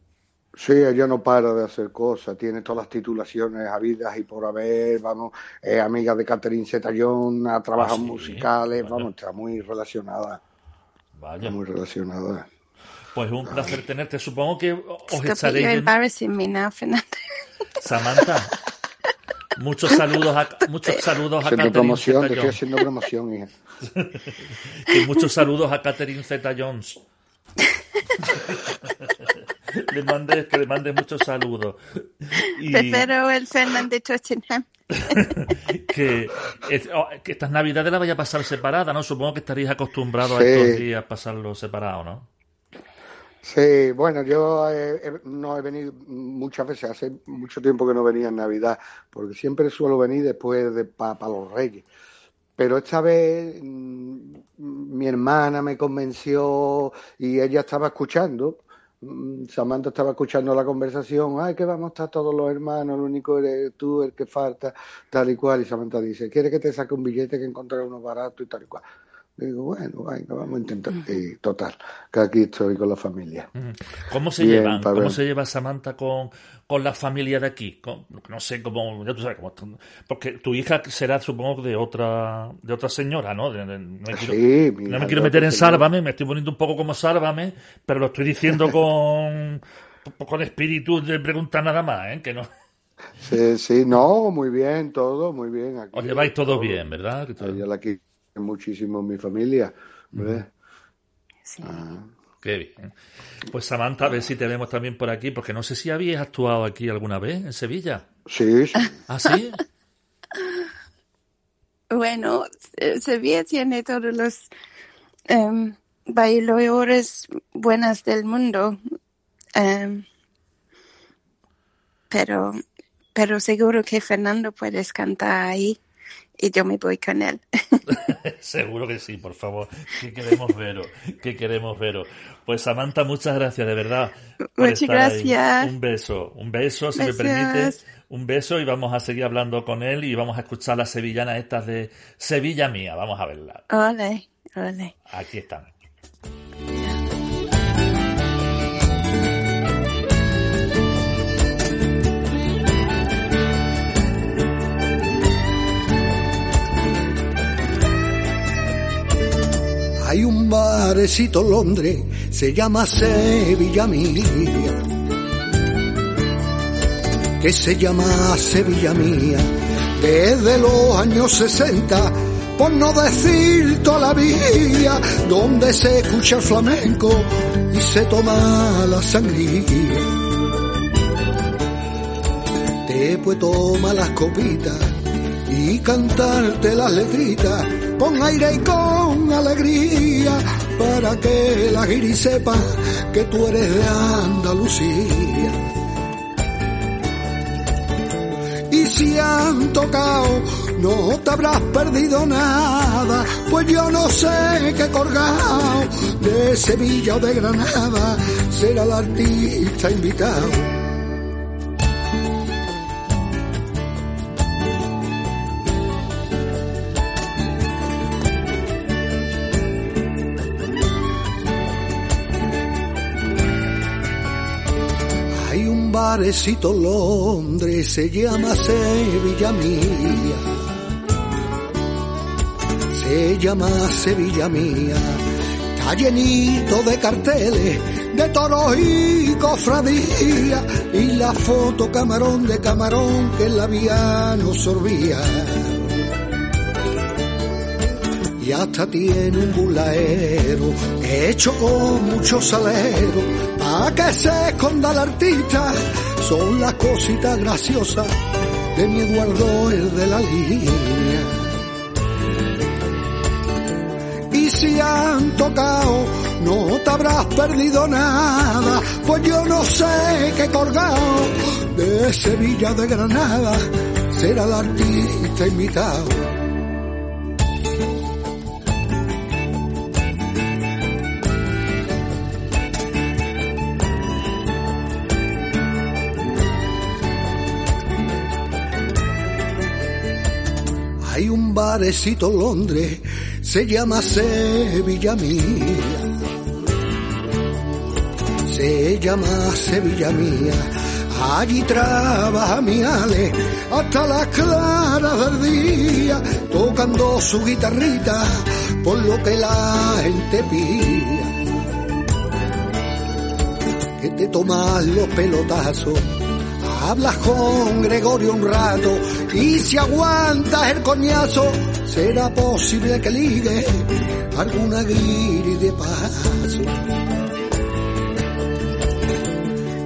Sí, ella no para de hacer cosas, tiene todas las titulaciones habidas y por haber, vamos, es amiga de Catherine Zeta-Jones, ha trabajado Ah, sí, en musicales, vaya. vamos, está muy relacionada, Vaya. muy relacionada. Pues un placer tenerte. Supongo que os you're de- embarrassing me now, Fernando. Samantha, muchos saludos a, muchos saludos a Catherine promoción, te estoy Zeta-Jones. haciendo promoción, hija. Y muchos saludos a Catherine Zeta-Jones. le mande, que le mande muchos saludos. Y Prefiero el Fernando de Tottenham. que, oh, que estas navidades las vaya a pasar separada, ¿no? Supongo que estaréis acostumbrados Sí. a estos días pasarlos separados, ¿no? Sí, bueno, yo eh, he- no he venido muchas veces, hace mucho tiempo que no venía en Navidad, porque siempre suelo venir después de para los Reyes. Pero esta vez mm, mi hermana me convenció y ella estaba escuchando, Samantha estaba escuchando la conversación, ay, que vamos a estar todos los hermanos, lo único eres tú el que falta, tal y cual. Y Samantha dice, ¿quieres que te saque un billete que encontré uno barato y tal y cual? Digo, bueno, venga, vamos a intentar. Y total, que aquí estoy con la familia. ¿Cómo se Bien, llevan? ¿Cómo se lleva Samantha con, con la familia de aquí? Con- no sé cómo, ya tú sabes cómo están- porque tu hija será, supongo, de otra, de otra señora, ¿no? De- de- no me quiero, Sí, no me quiero meter en. Sálvame, me estoy poniendo un poco como Sálvame, pero lo estoy diciendo con, con espíritu de preguntar nada más, ¿eh? Que no, Sí, sí, no, muy bien, todo, muy bien. Aquí, os lleváis todo bien, ¿verdad? Que todo- Yo la quiero muchísimo mi familia. ¿ves? Sí. Ah, Qué bien. Pues Samantha, a ver si te vemos también por aquí, porque no sé si habías actuado aquí alguna vez, en Sevilla. sí, sí. ¿Ah, sí? Bueno, eh, Sevilla tiene todos los em, bailadores buenas del mundo. Em, pero, pero seguro que Fernando puedes cantar ahí y yo me voy con él. Seguro que sí, por favor. Que queremos veros, que queremos veros. Pues Samantha, muchas gracias, de verdad. Muchas estar ahí. gracias. Un beso, un beso, si me Besos. permite. Un beso y vamos a seguir hablando con él y vamos a escuchar las sevillanas estas de Sevilla Mía. Vamos a verlas. Ole, ole. Aquí están. Barecito en Londres, se llama Sevilla Mía, que se llama Sevilla Mía, desde los años 60, por no decir toda la vida, donde se escucha el flamenco y se toma la sangría. Te pues toma las copitas y cantarte las letritas con aire y con alegría para que la guiri sepa que tú eres de Andalucía. Y si han tocado, no te habrás perdido nada, pues yo no sé qué colgado de Sevilla o de Granada será el artista invitado. Barecito Londres se llama Sevilla mía. Se llama Sevilla mía. Está llenito de carteles, de toros y cofradía. Y la foto camarón de camarón que la vía no sorbía y hasta tiene un bulaero hecho con mucho salero para que se esconda artista son las cositas graciosas de mi Eduardo el de la línea. Y si han tocado no te habrás perdido nada pues yo no sé qué colgado de Sevilla de Granada. Será el artista invitado barecito Londres, se llama Sevilla mía. Se llama Sevilla mía. Allí trabaja mi Ale hasta las claras del día, tocando su guitarrita por lo que la gente pía. Que te tomas los pelotazos hablas con Gregorio un rato y si aguantas el coñazo, será posible que ligue alguna guiri de paso.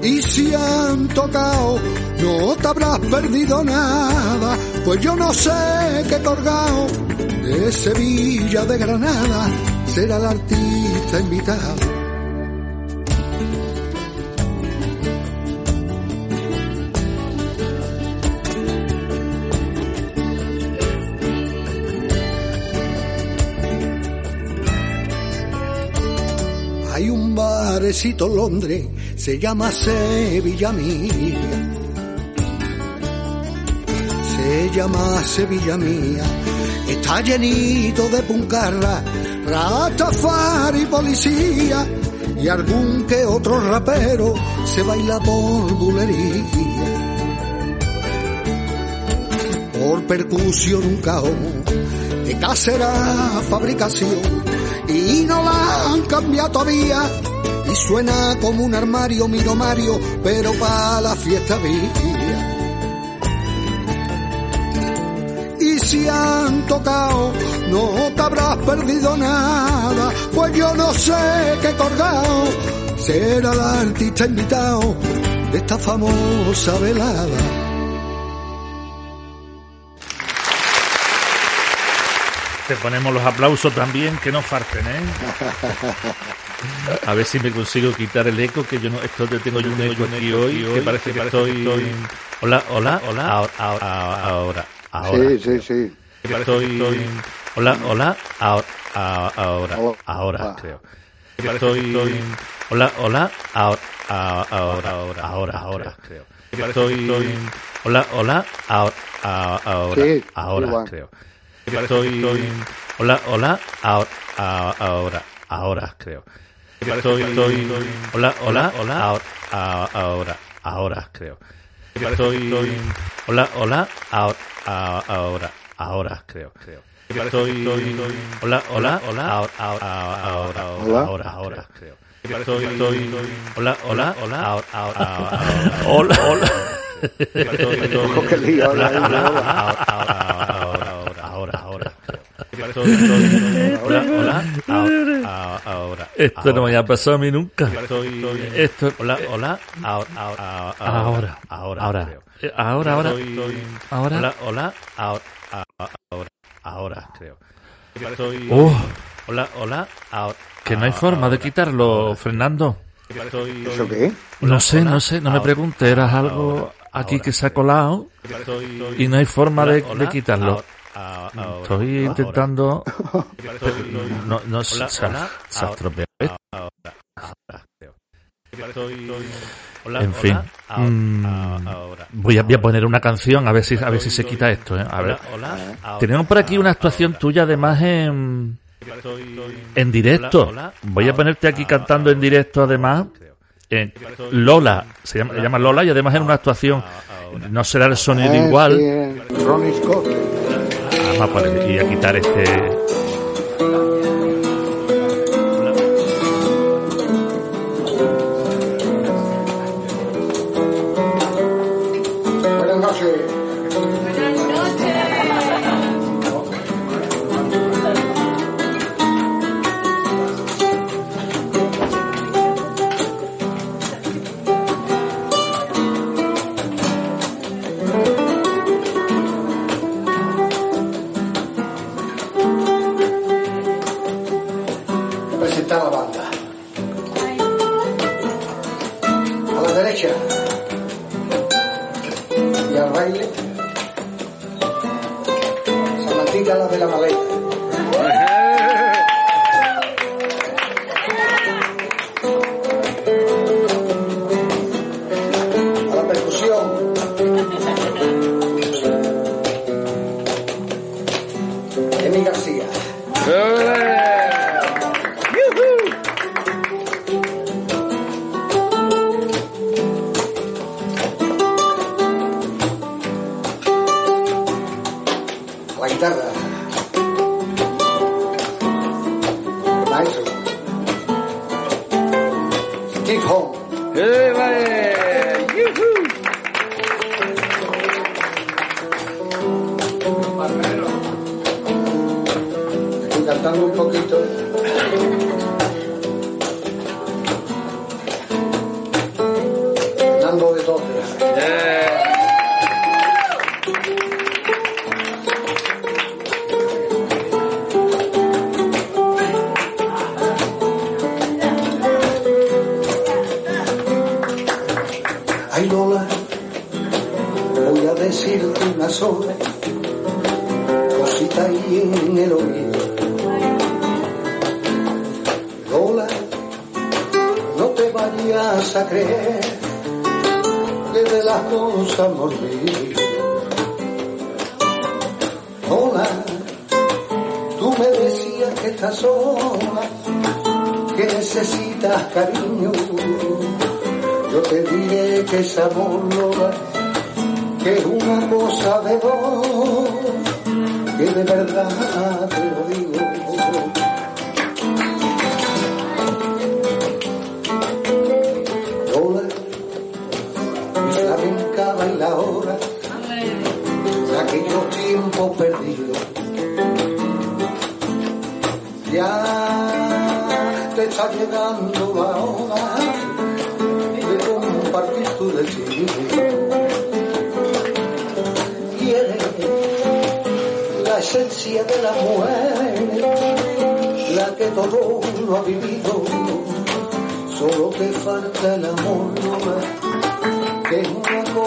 Y si han tocado, no te habrás perdido nada, pues yo no sé qué colgado de Sevilla de Granada será el artista invitado. Londres se llama Sevilla mía. Se llama Sevilla mía. Está llenito de puncarra, y policía y algún que otro rapero se baila por bulería. Por percusión un caón de casera fabricación y no la han cambiado todavía y suena como un armario miro Mario, pero para la fiesta vía. Y si han tocado, no te habrás perdido nada, pues yo no sé qué colgado será el artista invitado de esta famosa velada. Te ponemos los aplausos también, que no falten, ¿eh? A ver si me consigo quitar el eco, que yo no, esto te tengo yo un eco aquí hoy, que parece que estoy... Hola, hola, hola, ahora, ahora. Sí, sí, sí. Estoy... Hola, hola, ahora, ahora, creo. Estoy... Hola, hola, ahora, ahora, ahora, ahora, creo. Estoy... Hola, hola, ahora, ahora, creo. Estoy... Hola, hola, ahora, ahora, creo. Estoy... Hola, hola, hola, ahora, ahora, creo. Estoy... Hola, hola, ahora, ahora, creo. Estoy, hola, hola, hola, ahora, ahora, ahora, ahora, ahora, creo. Estoy, estoy, hola, hola, hola, ahora, ahora, hola, hola. Estoy, hola, hola, ahora, ahora, ahora. Hola, hola, ahora, ahora. Esto no me ha pasado a mí nunca. Esto, hola, hola, ahora, ahora, ahora, ahora, ahora, ahora, ahora, hola, hola, ahora ahora, creo. Uh, hola, hola, ahora. Que no hay forma de quitarlo, Fernando. ¿Eso qué? No sé, no sé, no me pregunte, eras algo aquí que se ha colado y no hay forma de, de quitarlo. Estoy intentando. No, no, se, se ha estropeado. en fin, voy, a, voy a poner una canción a ver si a ver si se quita esto. ¿eh? A ver. Tenemos por aquí una actuación tuya además en en directo. Voy a ponerte aquí cantando en directo además. En Lola, se llama, se llama Lola y además en una actuación no será el sonido igual. A poner y a quitar este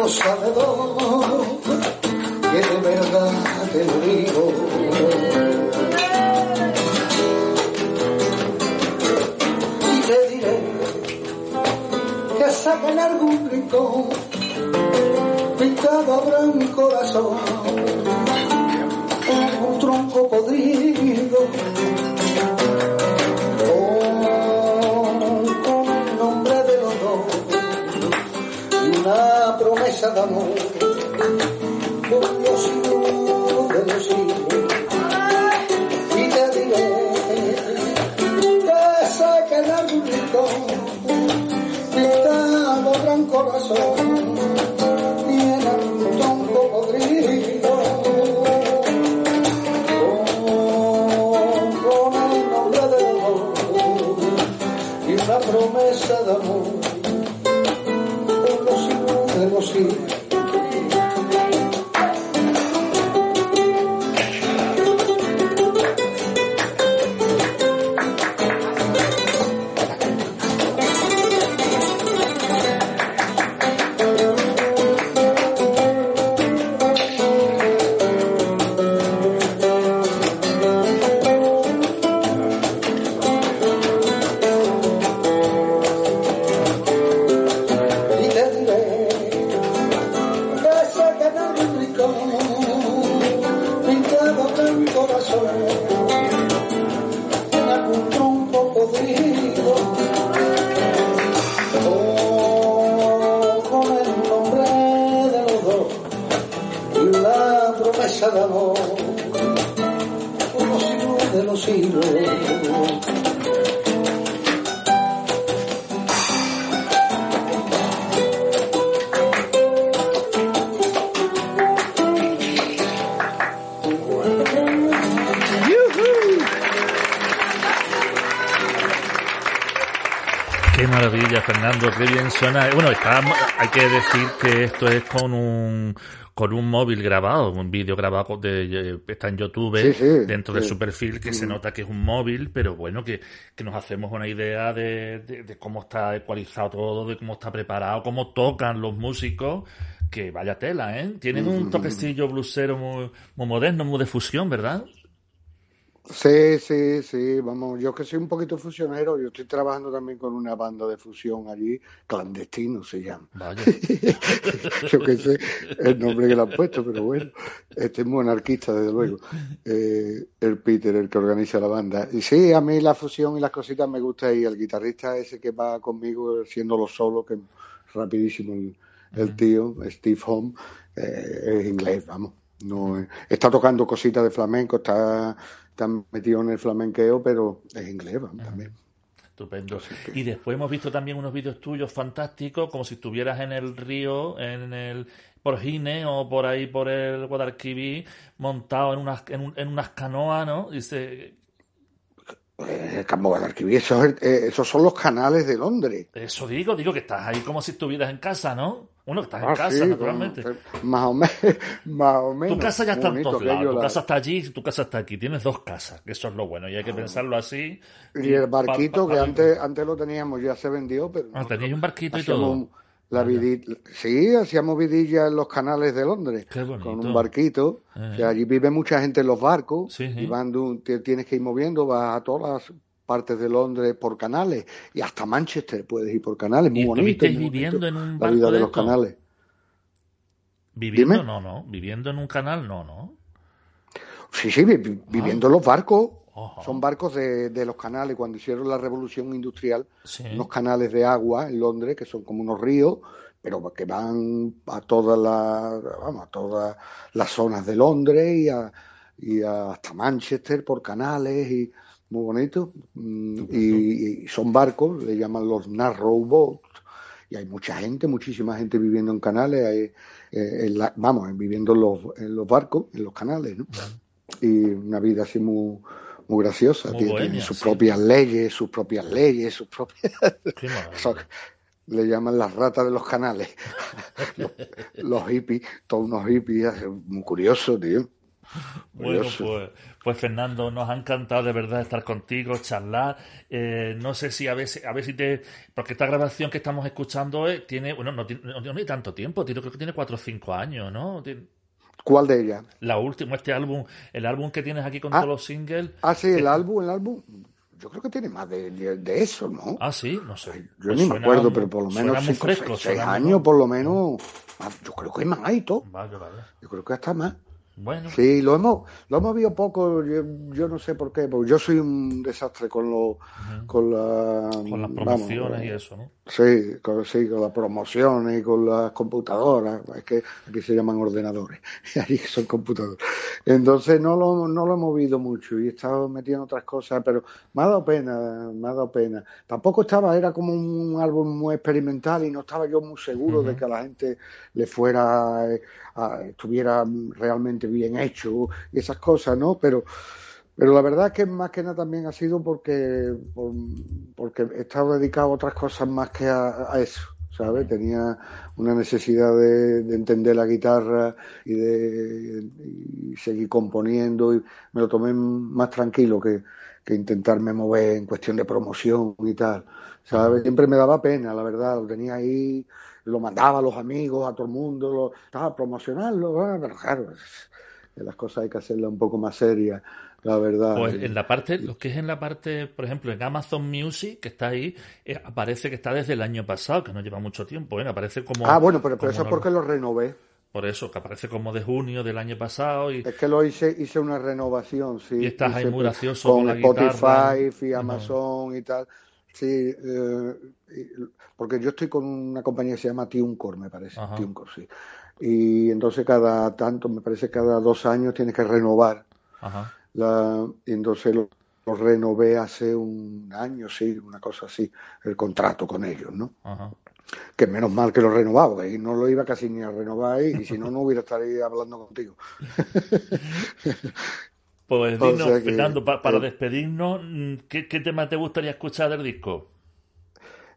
cosa de dos que de verdad te lo digo. Y te diré que saquen algún rincón pintado a gran corazón, un tronco con d'amore Bueno, está, hay que decir que esto es con un con un móvil grabado, un vídeo grabado de, está en YouTube dentro de su perfil, que se nota que es un móvil, pero bueno, que, que nos hacemos una idea de, de, cómo está ecualizado todo, de cómo está preparado, cómo tocan los músicos, que vaya tela, ¿eh? Tienen un toquecillo blusero muy, muy moderno, muy de fusión, ¿verdad? Sí, sí, sí, vamos, yo que soy un poquito fusionero, yo estoy trabajando también con una banda de fusión allí, clandestino se llama. Vaya. yo que sé el nombre que le han puesto, pero bueno, este es muy anarquista, desde luego, eh, el Peter, el que organiza la banda. Y sí, a mí la fusión y las cositas me gusta y el guitarrista ese que va conmigo siendo lo solo, que es rapidísimo el, tío, Steve Home, eh, es inglés, vamos. No, está tocando cositas de flamenco, está están metido en el flamenqueo, pero es inglés también. Estupendo. Y después hemos visto también unos vídeos tuyos fantásticos, como si estuvieras en el río, en el por Gine o por ahí por el Guadalquivir, montado en unas, en, unas canoas, ¿no? Dice... Eh, Guadalquivir, esos, eh, esos son los canales de Londres. Eso digo, digo que estás ahí como si estuvieras en casa, ¿no? Uno estás en ah, casa, naturalmente. más, o menos, más o menos. Tu casa ya está en todos lados. Tu casa está allí, tu casa está aquí. Tienes dos casas, que eso es lo bueno. Y hay que ah. pensarlo así. Y, el barquito, que antes, antes lo teníamos, ya se vendió. pero Ah, teníais un barquito y todo. La sí, hacíamos vidilla en los canales de Londres con un barquito. Eh. allí vive mucha gente en los barcos y van, tienes que ir moviendo, vas a todas las partes de Londres por canales y hasta Manchester puedes ir por canales, muy bonito. viviendo en un la vida de, los canales. Viviendo, no, no. Viviendo en un canal, no, no. Sí, sí, viviendo en los barcos. Son barcos de, de, los canales. Cuando hicieron la revolución industrial, unos canales de agua en Londres, que son como unos ríos, pero que van a todas las, vamos, a todas las zonas de Londres y, a, y hasta Manchester por canales y muy bonito. Mm, y, son barcos, le llaman los narrow boats, y hay mucha gente, muchísima gente viviendo en canales, hay, eh, vamos, viviendo en los, en los barcos, en los canales, ¿no? Y una vida así muy, muy graciosa, tiene, sus propias leyes, sus propias leyes, sus propias... le llaman las ratas de los canales. los, los, hippies, todos unos hippies, muy curioso, tío. Bueno, pues, pues, Fernando, nos ha encantado de verdad estar contigo, charlar. Eh, no sé si a ver, a ver si te. Porque esta grabación que estamos escuchando eh, tiene. Bueno, no tiene, no, tanto tiempo, creo que tiene cuatro o cinco años, ¿no? ¿Cuál de ellas? La última, este álbum, el álbum que tienes aquí con ah. todos los singles. Ah, sí, el álbum, el álbum. Yo creo que tiene más de, eso, ¿no? Ah, sí, no sé. Yo pues ni me acuerdo, pero por lo menos cinco, fresco, seis, años, por lo menos. Yo creo que hay más ahí, todo. Yo creo que hasta más. Bueno. Sí, lo hemos, lo hemos visto poco, yo, no sé por qué, porque yo soy un desastre con lo, con, la, con las promociones y eso, ¿no? Sí con, sí, con las promociones y con las computadoras, es que aquí se llaman ordenadores, y ahí son computadores. Entonces no lo, no lo hemos visto mucho y he estado metido en otras cosas, pero me ha dado pena, me ha dado pena. Tampoco estaba, era como un álbum muy experimental y no estaba yo muy seguro de que a la gente le fuera, estuviera realmente bien hecho y esas cosas, ¿no? Pero, pero la verdad es que más que nada también ha sido porque, porque he estado dedicado a otras cosas más que a, eso. ¿sabes? Tenía una necesidad de, entender la guitarra y de seguir componiendo y me lo tomé más tranquilo que, que intentarme mover en cuestión de promoción y tal, ¿sabes? Siempre me daba pena, la verdad, lo tenía ahí, lo mandaba a los amigos, a todo el mundo, lo, estaba promocionarlo, pero claro, las cosas hay que hacerlas un poco más serias, la verdad. Pues en la parte, lo que es en la parte, por ejemplo, en Amazon Music, que está ahí, eh, aparece que está desde el año pasado, que no lleva mucho tiempo, ¿eh? aparece como... Ah, bueno, pero, eso es porque lo renové. Por eso, que aparece como de junio del año pasado. Y... Es que lo hice, hice una renovación, sí. Y estás ahí muy gracioso con, Spotify y Amazon y tal. Sí, eh, porque yo estoy con una compañía que se llama TuneCore, me parece. Sí. y entonces cada tanto, me parece cada dos años tienes que renovar. La, y entonces lo, renové hace un año, sí, una cosa así, el contrato con ellos, ¿no? Que menos mal que lo renovaba, y no lo iba casi ni a renovar y si no, no hubiera estado hablando contigo. pues dinos, Fernando, para despedirnos, ¿qué, ¿qué tema te gustaría escuchar del disco?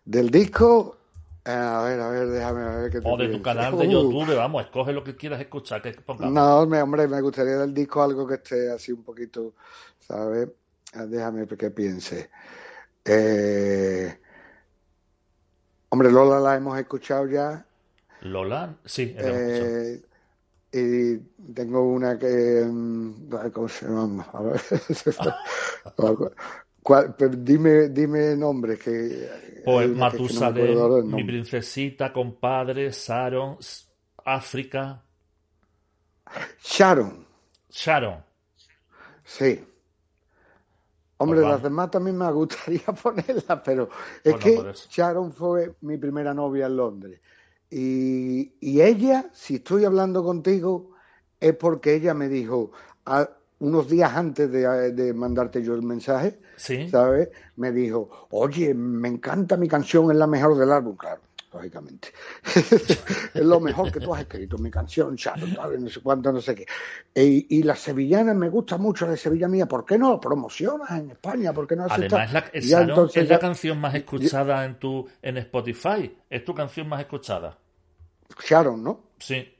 Del disco, a ver, a ver, déjame ver qué te O de tu canal de uh. YouTube, vamos, escoge lo que quieras escuchar. Que no, hombre, me gustaría del disco algo que esté así un poquito, ¿sabes? Ah, déjame que piense. Eh... Hombre, Lola la hemos escuchado ya. Lola, sí. Eh, y tengo una que. Mm, ¿Cómo se llama? A ver. ¿Cuál? dime, dime nombres que. Pues Matusalén, Mi Princesita, Compadre, Sharon, África. Sharon. Sharon. Sí. Hombre, pues las demás también me gustaría ponerlas, pero es que Sharon fue mi primera novia en Londres. Y, y, ella, si estoy hablando contigo, es porque ella me dijo, ah, unos días antes de, mandarte yo el mensaje, ¿sabes? Me dijo, oye, me encanta mi canción, es la mejor del álbum, claro, lógicamente. es lo mejor que tú has escrito, mi canción, chato, no sé cuánto, no sé qué. Y, la sevillana, me gusta mucho la Sevilla mía, ¿por qué no lo promocionas en España? ¿Por qué no Además, es la, es la canción más escuchada en tu en Spotify, es tu canción más escuchada. Sharon, ¿no? Sí.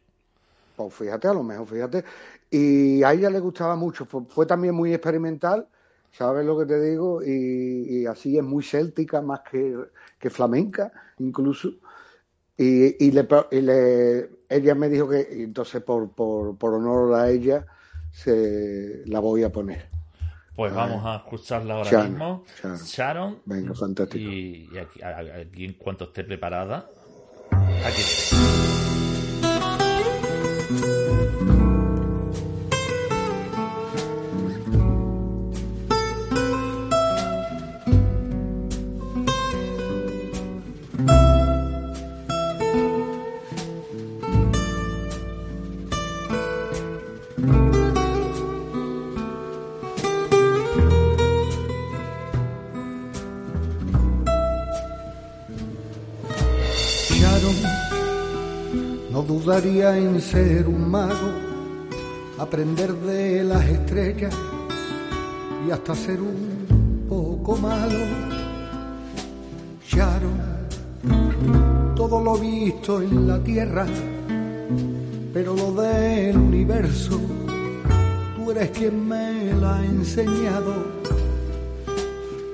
Pues fíjate, a lo mejor, fíjate. Y a ella le gustaba mucho, fue, también muy experimental, ¿sabes lo que te digo? Y, así es muy céltica, más que, flamenca, incluso. Y, y, le, ella me dijo que, entonces por, por, por honor a ella, se la voy a poner. Pues vamos a escucharla ahora mismo. Sharon. Venga, fantástico. Y, aquí, aquí, en cuanto esté preparada, aquí. En ser un mago, aprender de las estrellas y hasta ser un poco malo. Sharon, todo lo visto en la tierra, pero lo del universo, tú eres quien me la ha enseñado.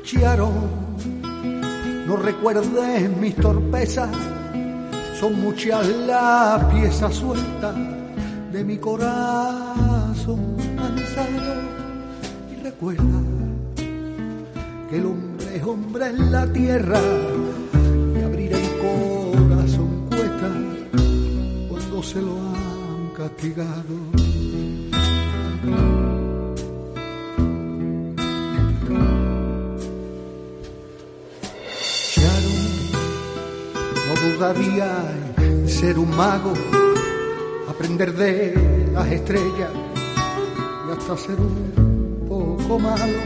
Sharon, no recuerdes mis torpezas son muchas las piezas sueltas de mi corazón cansado. Y recuerda que el hombre es hombre en la tierra y abrir el corazón cuesta cuando se lo han castigado. Ser un mago, aprender de las estrellas y hasta ser un poco malo.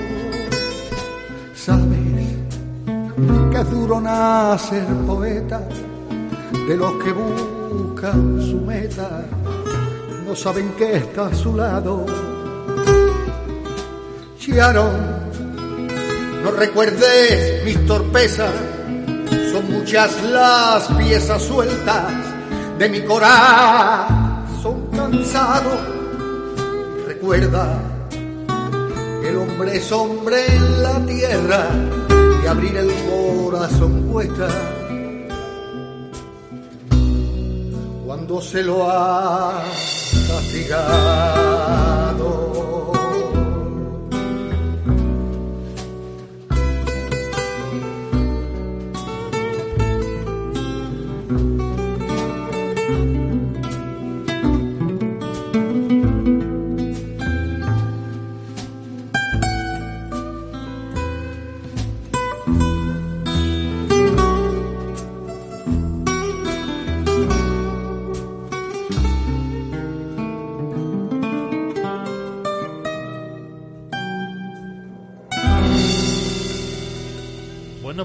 Sabes que es duro nacer poeta de los que buscan su meta, no saben que está a su lado. Chiaron, no recuerdes mis torpezas muchas las piezas sueltas de mi corazón cansado. Recuerda que el hombre es hombre en la tierra y abrir el corazón cuesta cuando se lo ha castigado.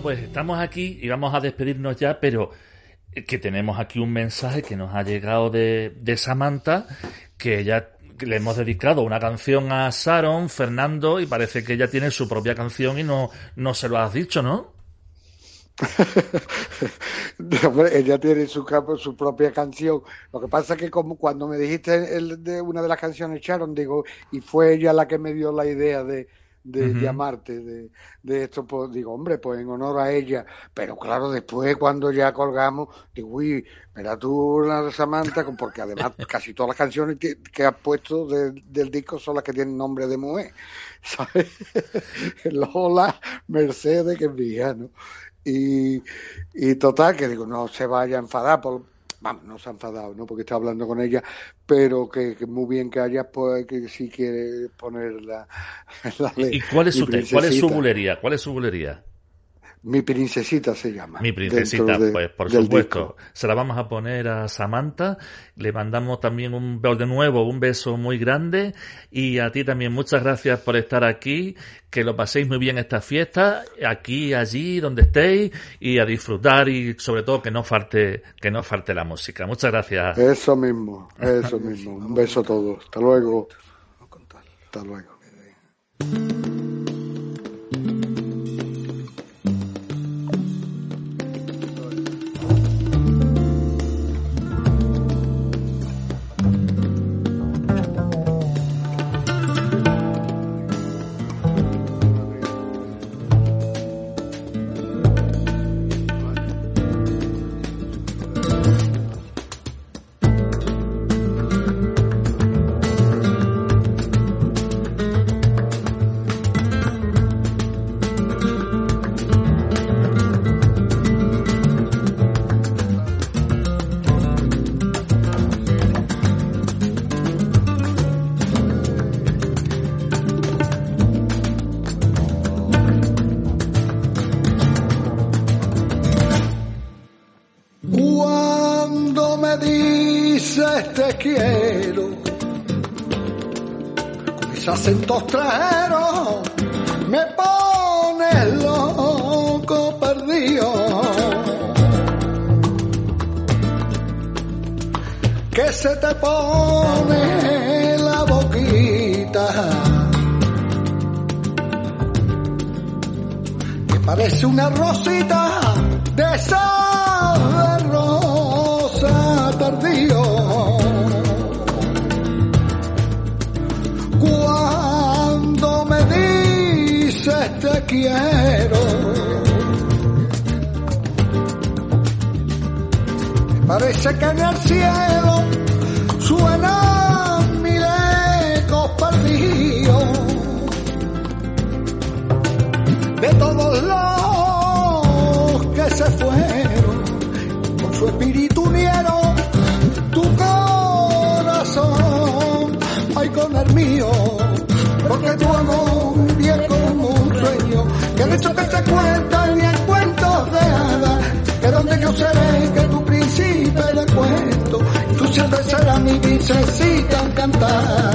Pues estamos aquí y vamos a despedirnos ya, pero que tenemos aquí un mensaje que nos ha llegado de, de Samantha, que ella le hemos dedicado una canción a Sharon, Fernando, y parece que ella tiene su propia canción y no, no se lo has dicho, ¿no? ella tiene su, su propia canción. Lo que pasa es que como cuando me dijiste el, de una de las canciones Sharon, digo, y fue ella la que me dio la idea de, de llamarte de, de, esto, pues digo, hombre, pues en honor a ella. Pero claro, después cuando ya colgamos, digo, uy, mira tú la Samantha, porque además casi todas las canciones que, que has puesto del disco son las que tienen nombre de mujer, ¿sabes? Lola, Mercedes, que es mía, ¿no? Y, y total, que digo, no se vaya a enfadar por vamos, no se ha enfadado, ¿no? Porque está hablando con ella, pero que, muy bien que haya, pues, que si quiere poner la, ¿Y cuál es su, cuál es su bulería? ¿Cuál es su bulería? Mi princesita se llama. Mi princesita, pues por supuesto. Se la vamos a poner a Samantha. Le mandamos también un de nuevo un beso muy grande. Y a ti también muchas gracias por estar aquí. Que lo paséis muy bien esta fiesta, aquí, allí, donde estéis, y a disfrutar y sobre todo que no falte, que no falte la música. Muchas gracias. Eso mismo, eso mismo. Un beso a todos. Hasta luego. Hasta luego. Acento me pone loco perdido. Que se te pone la boquita. Que parece una rosita de esa quiero. Parece que en el cielo suena mil ecos perdidos de todos los que se fueron con su espíritu unieron tu corazón, ay con el mío, porque tu amor se cuentan ni en cuentos de hadas, que donde yo seré que tu príncipe de cuento, tú siempre serás mi princesita encantada.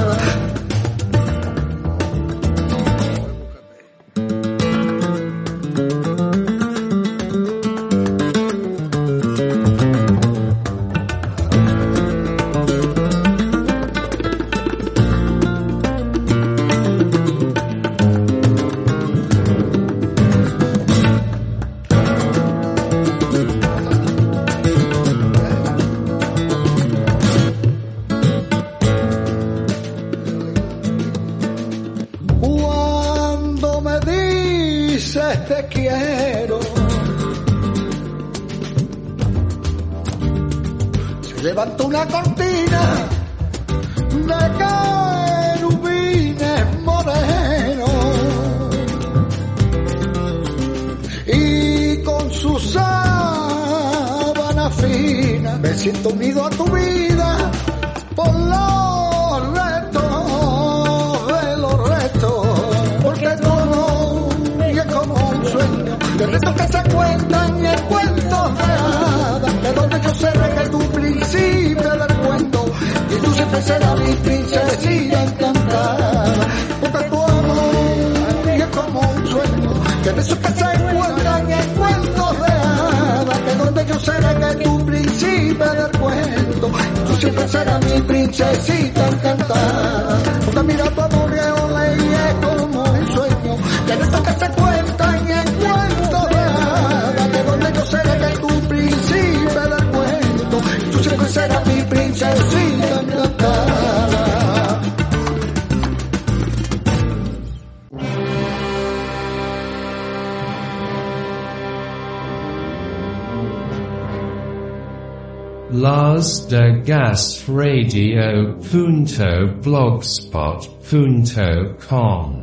Radio. Punto blogspot. Punto com